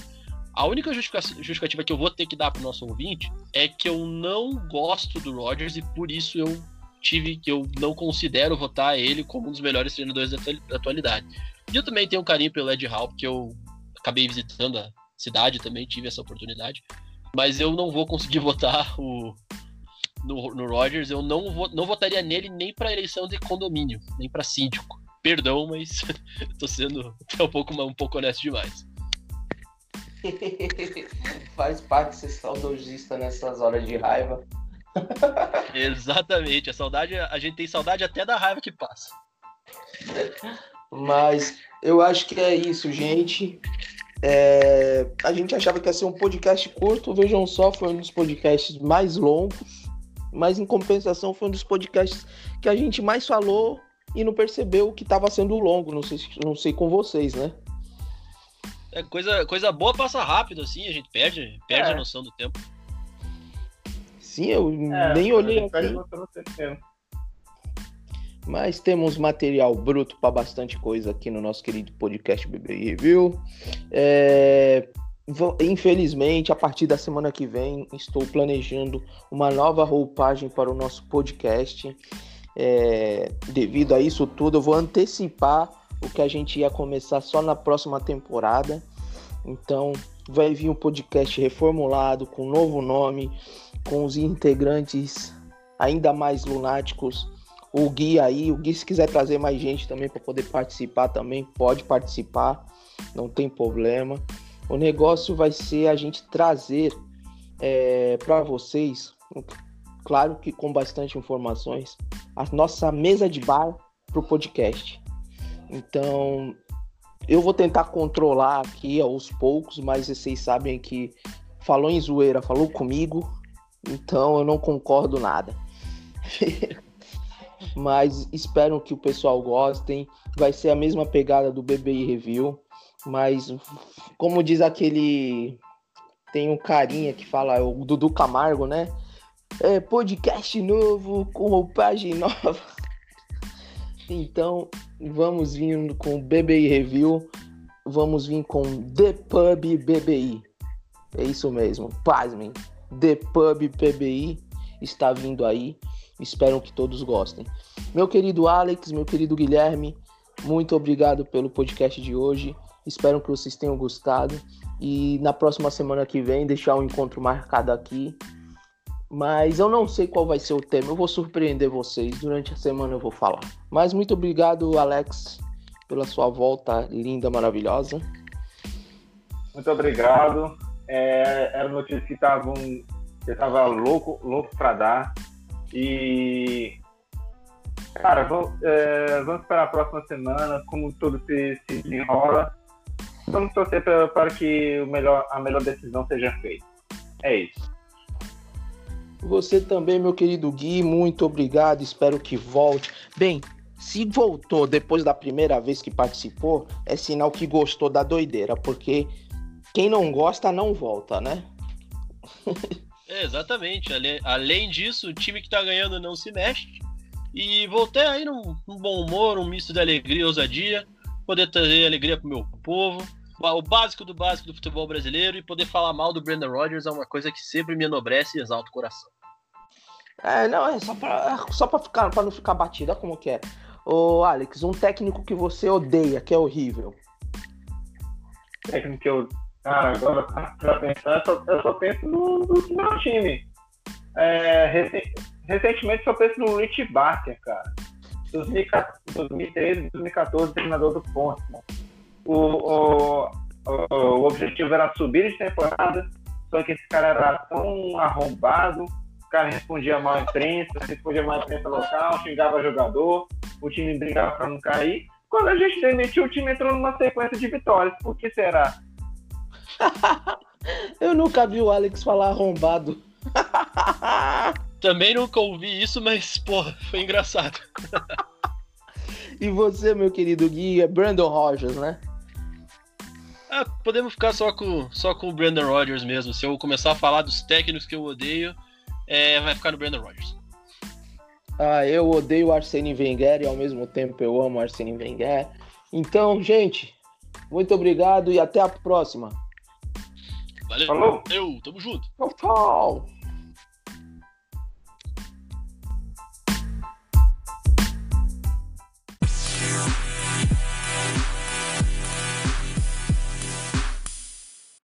A única justificativa que eu vou ter que dar para o nosso ouvinte é que eu não gosto do Rodgers e por isso eu tive que eu não considero votar ele como um dos melhores treinadores da atualidade. E eu também tenho um carinho pelo Ed Hall, porque eu acabei visitando a, cidade também tive essa oportunidade. Mas eu não vou conseguir (laughs) votar o, no, no Rogers, eu não, vou, não votaria nele nem para eleição de condomínio, nem para síndico. Perdão, mas (laughs) tô sendo até um pouco, um pouco honesto demais. (laughs) Faz parte ser saudosista nessas horas de raiva. (laughs) Exatamente, a saudade, a gente tem saudade até da raiva que passa. Mas eu acho que é isso, gente. É, a gente achava que ia ser um podcast curto, vejam só, foi um dos podcasts mais longos, mas em compensação foi um dos podcasts que a gente mais falou e não percebeu que estava sendo longo, não sei, não sei com vocês, né? É, coisa, coisa boa passa rápido, assim, a gente perde, perde é. a noção do tempo. Sim, eu é, nem olhei aqui. Mas temos material bruto para bastante coisa aqui no nosso querido podcast BB Review. É, infelizmente, a partir da semana que vem, estou planejando uma nova roupagem para o nosso podcast. É, devido a isso tudo, eu vou antecipar o que a gente ia começar só na próxima temporada. Então, vai vir um podcast reformulado, com novo nome, com os integrantes ainda mais lunáticos. O Gui aí, o Gui se quiser trazer mais gente também para poder participar também, pode participar, não tem problema. O negócio vai ser a gente trazer é, para vocês, claro que com bastante informações, a nossa mesa de bar para o podcast. Então, eu vou tentar controlar aqui aos poucos, mas vocês sabem que falou em zoeira, falou comigo, então eu não concordo nada. (laughs) mas espero que o pessoal gostem. Vai ser a mesma pegada do BBI Review, mas como diz aquele tem um carinha que fala, o Dudu Camargo, né? É, podcast novo, com roupagem nova. Então, vamos vir com BBI Review, vamos vir com The Pub BBI. É isso mesmo, pasmem. The Pub BBI está vindo aí. Espero que todos gostem. Meu querido Alex, meu querido Guilherme, muito obrigado pelo podcast de hoje. Espero que vocês tenham gostado. E na próxima semana que vem, deixar um encontro marcado aqui. Mas eu não sei qual vai ser o tema. Eu vou surpreender vocês. Durante a semana eu vou falar. Mas muito obrigado, Alex, pela sua volta linda, maravilhosa. Muito obrigado. É, era notícia que estavam. Eu louco, louco dar. E Cara, vamos, é, vamos esperar a próxima semana, como tudo se, se desenrola. Vamos torcer para que o melhor, a melhor decisão seja feita. É isso. Você também, meu querido Gui, muito obrigado. Espero que volte. Bem, se voltou depois da primeira vez que participou, é sinal que gostou da doideira, porque quem não gosta não volta, né? (laughs) É, exatamente. Além, disso, o time que tá ganhando não se mexe. E voltei aí num, num bom humor, um misto de alegria e ousadia. Poder trazer alegria pro meu povo. O básico do básico do futebol brasileiro e poder falar mal do Brandon Rodgers é uma coisa que sempre me enobrece e exalta o coração. É, não, é só pra, é só pra, ficar, pra não ficar batida como que é. Ô, Alex, um técnico que você odeia, que é horrível. Técnico que eu. Cara, agora pra pensar, eu só, eu só penso no, no meu time. É, recentemente só penso no Rich Barker, cara. 2013, 2014, treinador do Ponte. O, o, o, o, objetivo era subir de temporada, só que esse cara era tão arrombado, o cara respondia mal à imprensa, respondia mal à imprensa local, xingava jogador, o time brigava para não cair. Quando a gente demitiu, o time entrou numa sequência de vitórias. Por que será? (laughs) Eu nunca vi o Alex falar arrombado. (laughs) Também nunca ouvi isso, mas, porra, foi engraçado. (laughs) e você, meu querido Gui, é Brandon Rogers, né? Ah, podemos ficar só com, só com o Brandon Rogers mesmo. Se eu começar a falar dos técnicos que eu odeio, é, vai ficar no Brandon Rogers. Ah, eu odeio o Arsene Wenger e ao mesmo tempo eu amo o Arsene Wenger. Então, gente, muito obrigado e até a próxima. Valeu, Falou. eu, tamo junto. Tchau, tchau.